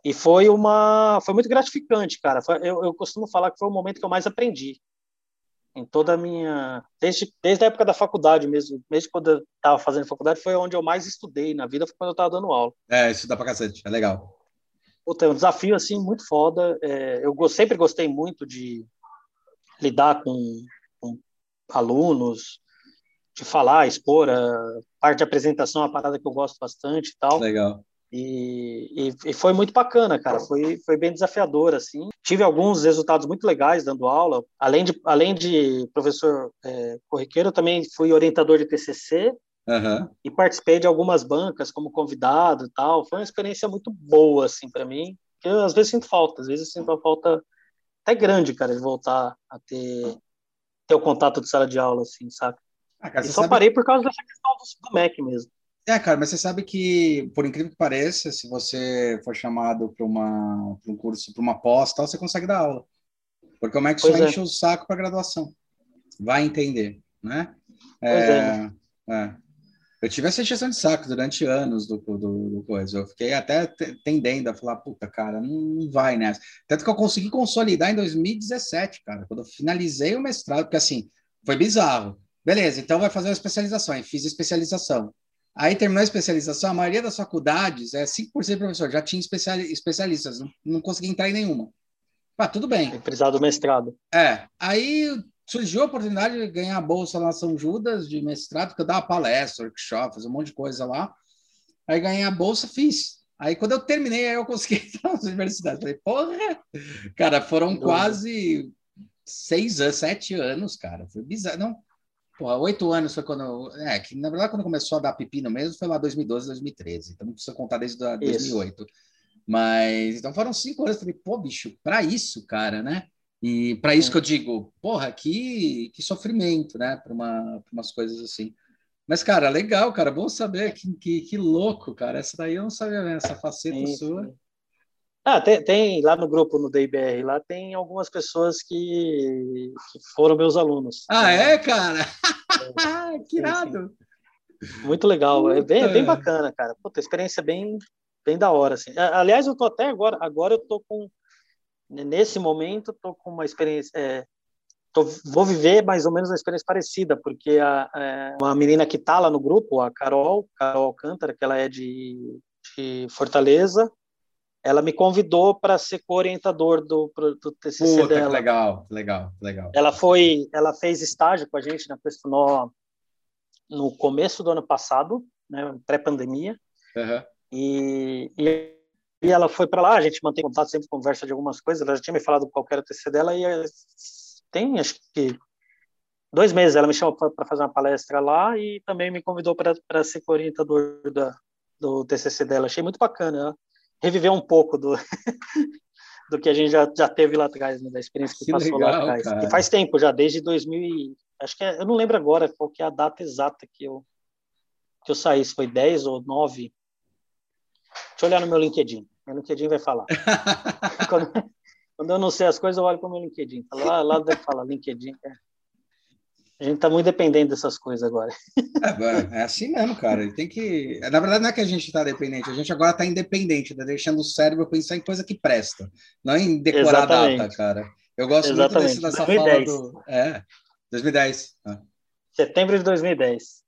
[SPEAKER 2] E foi uma, foi muito gratificante, cara. Foi, eu, eu costumo falar que foi o momento que eu mais aprendi, em toda a minha desde desde a época da faculdade mesmo, mesmo quando eu estava fazendo faculdade foi onde eu mais estudei na vida, foi quando eu estava dando aula.
[SPEAKER 1] É, isso dá para cacete, é legal.
[SPEAKER 2] Puta, é um desafio assim muito foda. É, eu sempre gostei muito de lidar com, com alunos, de falar, expor, a parte de apresentação é uma parada que eu gosto bastante e tal.
[SPEAKER 1] Legal.
[SPEAKER 2] E, e, e, foi muito bacana, cara. Foi, foi bem desafiador, assim. Tive alguns resultados muito legais dando aula. Além de, além de professor é, corriqueiro, eu também fui orientador de TCC
[SPEAKER 1] uhum.
[SPEAKER 2] e participei de algumas bancas como convidado e tal. Foi uma experiência muito boa, assim, para mim. Eu, às vezes sinto falta, às vezes sinto uma falta até grande, cara, de voltar a ter, ter o contato de sala de aula, assim, sabe? Ah, cara, e só sabe... parei por causa dessa questão do, do MEC mesmo.
[SPEAKER 1] É, cara, mas você sabe que, por incrível que pareça, se você for chamado para um curso, para uma pós, tal, você consegue dar aula. Porque como é que só é. enche o saco para graduação? Vai entender, né? É, é. é. Eu tive essa injeção de saco durante anos do, do, do, coisa. Eu fiquei até tendendo a falar, puta, cara, não vai nessa. Tanto que eu consegui consolidar em 2017, cara, quando eu finalizei o mestrado, porque assim, foi bizarro. Beleza, então vai fazer uma especialização. Aí fiz especialização. Aí terminou a especialização, a maioria das faculdades, é 5% de professor, já tinha especialistas, não, não consegui entrar em nenhuma. Ah, tudo bem.
[SPEAKER 2] Tem precisar do mestrado.
[SPEAKER 1] É. Aí surgiu a oportunidade de ganhar a bolsa lá na São Judas de mestrado, que eu dava palestra, workshop, fiz um monte de coisa lá. Aí ganhei a bolsa, fiz. Aí quando eu terminei, aí eu consegui entrar nas universidades. Falei, porra! Cara, foram quase seis anos, sete anos, cara. Foi bizarro. Não, Porra, oito anos foi quando. É, que na verdade, quando começou a dar pepino mesmo, foi lá 2012, 2013. Então não precisa contar desde 2008. Isso. Mas então foram cinco anos. Falei, pô, bicho, para isso, cara, né? E para isso que eu digo, porra, que, que sofrimento, né? Para uma, umas coisas assim. Mas, cara, legal, cara, bom saber que, que, que louco, cara. Essa daí eu não sabia, né? essa faceta sim, sua.
[SPEAKER 2] Ah, tem, tem, lá no grupo, no DIBR, lá tem algumas pessoas que, que foram meus alunos.
[SPEAKER 1] Ah, é, cara? É, que irado!
[SPEAKER 2] Muito legal, é bem, é bem bacana, cara. Puta, experiência bem, bem da hora, assim. Aliás, eu tô até agora, agora eu tô com, nesse momento, tô com uma experiência, é, tô, vou viver mais ou menos uma experiência parecida, porque a, é, uma menina que tá lá no grupo, a Carol, Carol Alcântara, que ela é de, de Fortaleza, ela me convidou para ser co-orientador do, do TCC Puta, dela.
[SPEAKER 1] legal, legal, legal.
[SPEAKER 2] Ela foi, ela fez estágio com a gente na Pestunó no começo do ano passado, né, pré-pandemia.
[SPEAKER 1] Uhum.
[SPEAKER 2] E, e, e, ela foi para lá, a gente mantém contato, sempre conversa de algumas coisas. Ela já tinha me falado qual era o TCC dela e tem, acho que dois meses ela me chamou para fazer uma palestra lá e também me convidou para ser co-orientador do TCC dela. Achei muito bacana. Reviver um pouco do, do que a gente já, já teve lá atrás, né, da experiência que, que passou legal, lá atrás. Cara. Que faz tempo já, desde 2000 acho que é, eu não lembro agora qual que é a data exata que eu que eu saí, se foi 10 ou 9. Deixa eu olhar no meu LinkedIn. Meu LinkedIn vai falar. quando, quando, eu não sei as coisas, eu olho para o meu LinkedIn. Lá, lá deve falar LinkedIn. É. A gente está muito dependente dessas coisas agora.
[SPEAKER 1] É, é, assim mesmo, cara. Tem que. Na verdade, não é que a gente está dependente, a gente agora está independente, tá deixando o cérebro pensar em coisa que presta, não em decorar Exatamente. data, cara. Eu gosto Exatamente. muito desse, dessa 2010. fala do. É, 2010. Ah.
[SPEAKER 2] Setembro de 2010.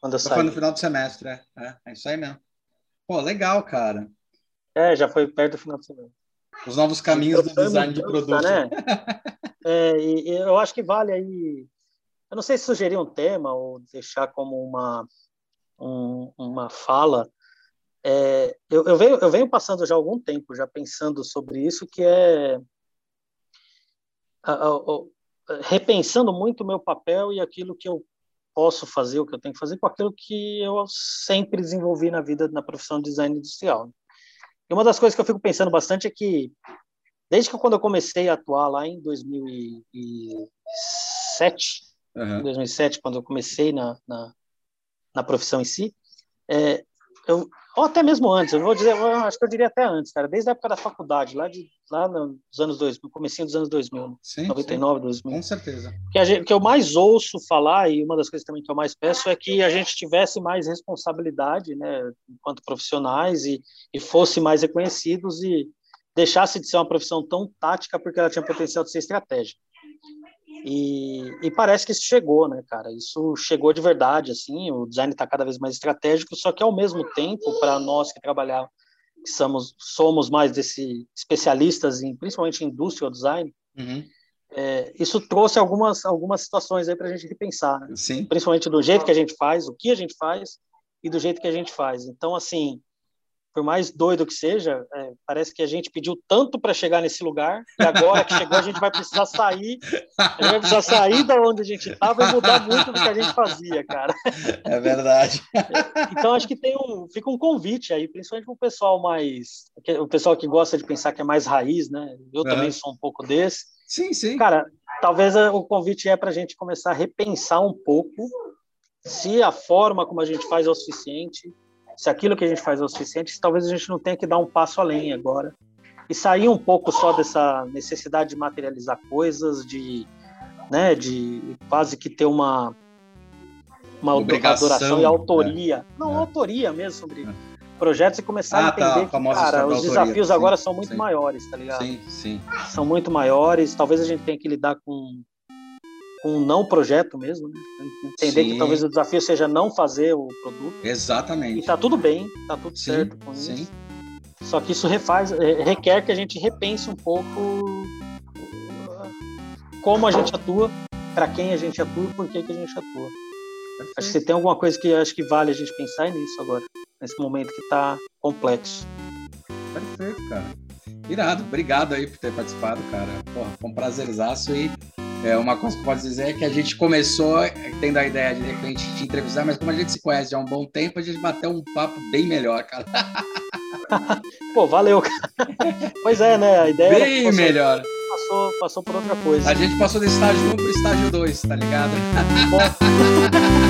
[SPEAKER 2] Quando eu saí.
[SPEAKER 1] Foi no final do semestre, é. é. É isso aí mesmo. Pô, legal, cara.
[SPEAKER 2] É, já foi perto do final do semestre.
[SPEAKER 1] Os novos caminhos do design de produto. Né?
[SPEAKER 2] é, e, e eu acho que vale aí eu não sei se sugerir um tema ou deixar como uma, um, uma fala. É, eu, eu, venho, eu venho passando já algum tempo já pensando sobre isso, que é a, a, a, repensando muito o meu papel e aquilo que eu posso fazer, o que eu tenho que fazer, com aquilo que eu sempre desenvolvi na vida, na profissão de design industrial. E uma das coisas que eu fico pensando bastante é que, desde que quando eu comecei a atuar lá em 2007, uhum. em 2007, quando eu comecei na, na, na profissão em si, é, eu, ou até mesmo antes, eu vou dizer, eu acho que eu diria até antes, cara, desde a época da faculdade, lá, de, lá nos anos 2000, comecinho dos anos 2000, sim, 99, sim. 2000.
[SPEAKER 1] Com certeza.
[SPEAKER 2] Que, a gente, que eu mais ouço falar, e uma das coisas também que eu mais peço, é que a gente tivesse mais responsabilidade, né, enquanto profissionais, e, e fosse mais reconhecidos, e deixasse de ser uma profissão tão tática, porque ela tinha potencial de ser estratégica. E, e, parece que isso chegou, né, cara? Isso chegou de verdade, assim. O design está cada vez mais estratégico, só que ao mesmo tempo, para nós que trabalhamos, que somos, somos mais desse especialistas em, principalmente em industrial design, uhum. é, isso trouxe algumas algumas situações aí para a gente repensar, né?
[SPEAKER 1] Sim.
[SPEAKER 2] Principalmente do jeito que a gente faz, o que a gente faz e do jeito que a gente faz. Então, assim, por mais doido que seja, é, parece que a gente pediu tanto para chegar nesse lugar, que agora que chegou a gente vai precisar sair, a gente vai precisar sair da onde a gente estava e mudar muito do que a gente fazia, cara.
[SPEAKER 1] É verdade.
[SPEAKER 2] Então acho que tem um, fica um convite aí, principalmente para o pessoal mais, o pessoal que gosta de pensar que é mais raiz, né? Eu também sou um pouco desse.
[SPEAKER 1] Sim, sim.
[SPEAKER 2] Cara, talvez o convite é para a gente começar a repensar um pouco se a forma como a gente faz é o suficiente, se aquilo que a gente faz é o suficiente, talvez a gente não tenha que dar um passo além agora e sair um pouco só dessa necessidade de materializar coisas, de, né, de quase que ter uma uma
[SPEAKER 1] Obrigação,
[SPEAKER 2] adoração e autoria, né? não é. autoria mesmo sobre é. projetos e começar ah, a tá, entender tá, que, cara, os desafios sim, agora são muito sim. maiores, tá ligado?
[SPEAKER 1] Sim, sim.
[SPEAKER 2] São muito maiores. Talvez a gente tenha que lidar com um não projeto mesmo, né? entender Sim. que talvez o desafio seja não fazer o produto.
[SPEAKER 1] Exatamente.
[SPEAKER 2] E tá tudo bem, tá tudo Sim. certo com Sim. isso. Só que isso refaz, é, requer que a gente repense um pouco como a gente atua, para quem a gente atua e por que, que a gente atua. Perfeito. Acho que se tem alguma coisa que acho que vale a gente pensar é nisso agora, nesse momento que está complexo.
[SPEAKER 1] Perfeito, cara. Irado, obrigado aí por ter participado, cara. Porra, foi um prazerzaço e é, uma coisa que eu posso dizer é que a gente começou tendo a ideia de de repente te entrevistar, mas como a gente se conhece já há um bom tempo, a gente bateu um papo bem melhor, cara.
[SPEAKER 2] Pô, valeu, cara. Pois é, né? A ideia
[SPEAKER 1] bem passou, melhor.
[SPEAKER 2] Passou, passou por outra coisa.
[SPEAKER 1] A gente passou do estágio 1 para o estágio 2, tá ligado? Bom.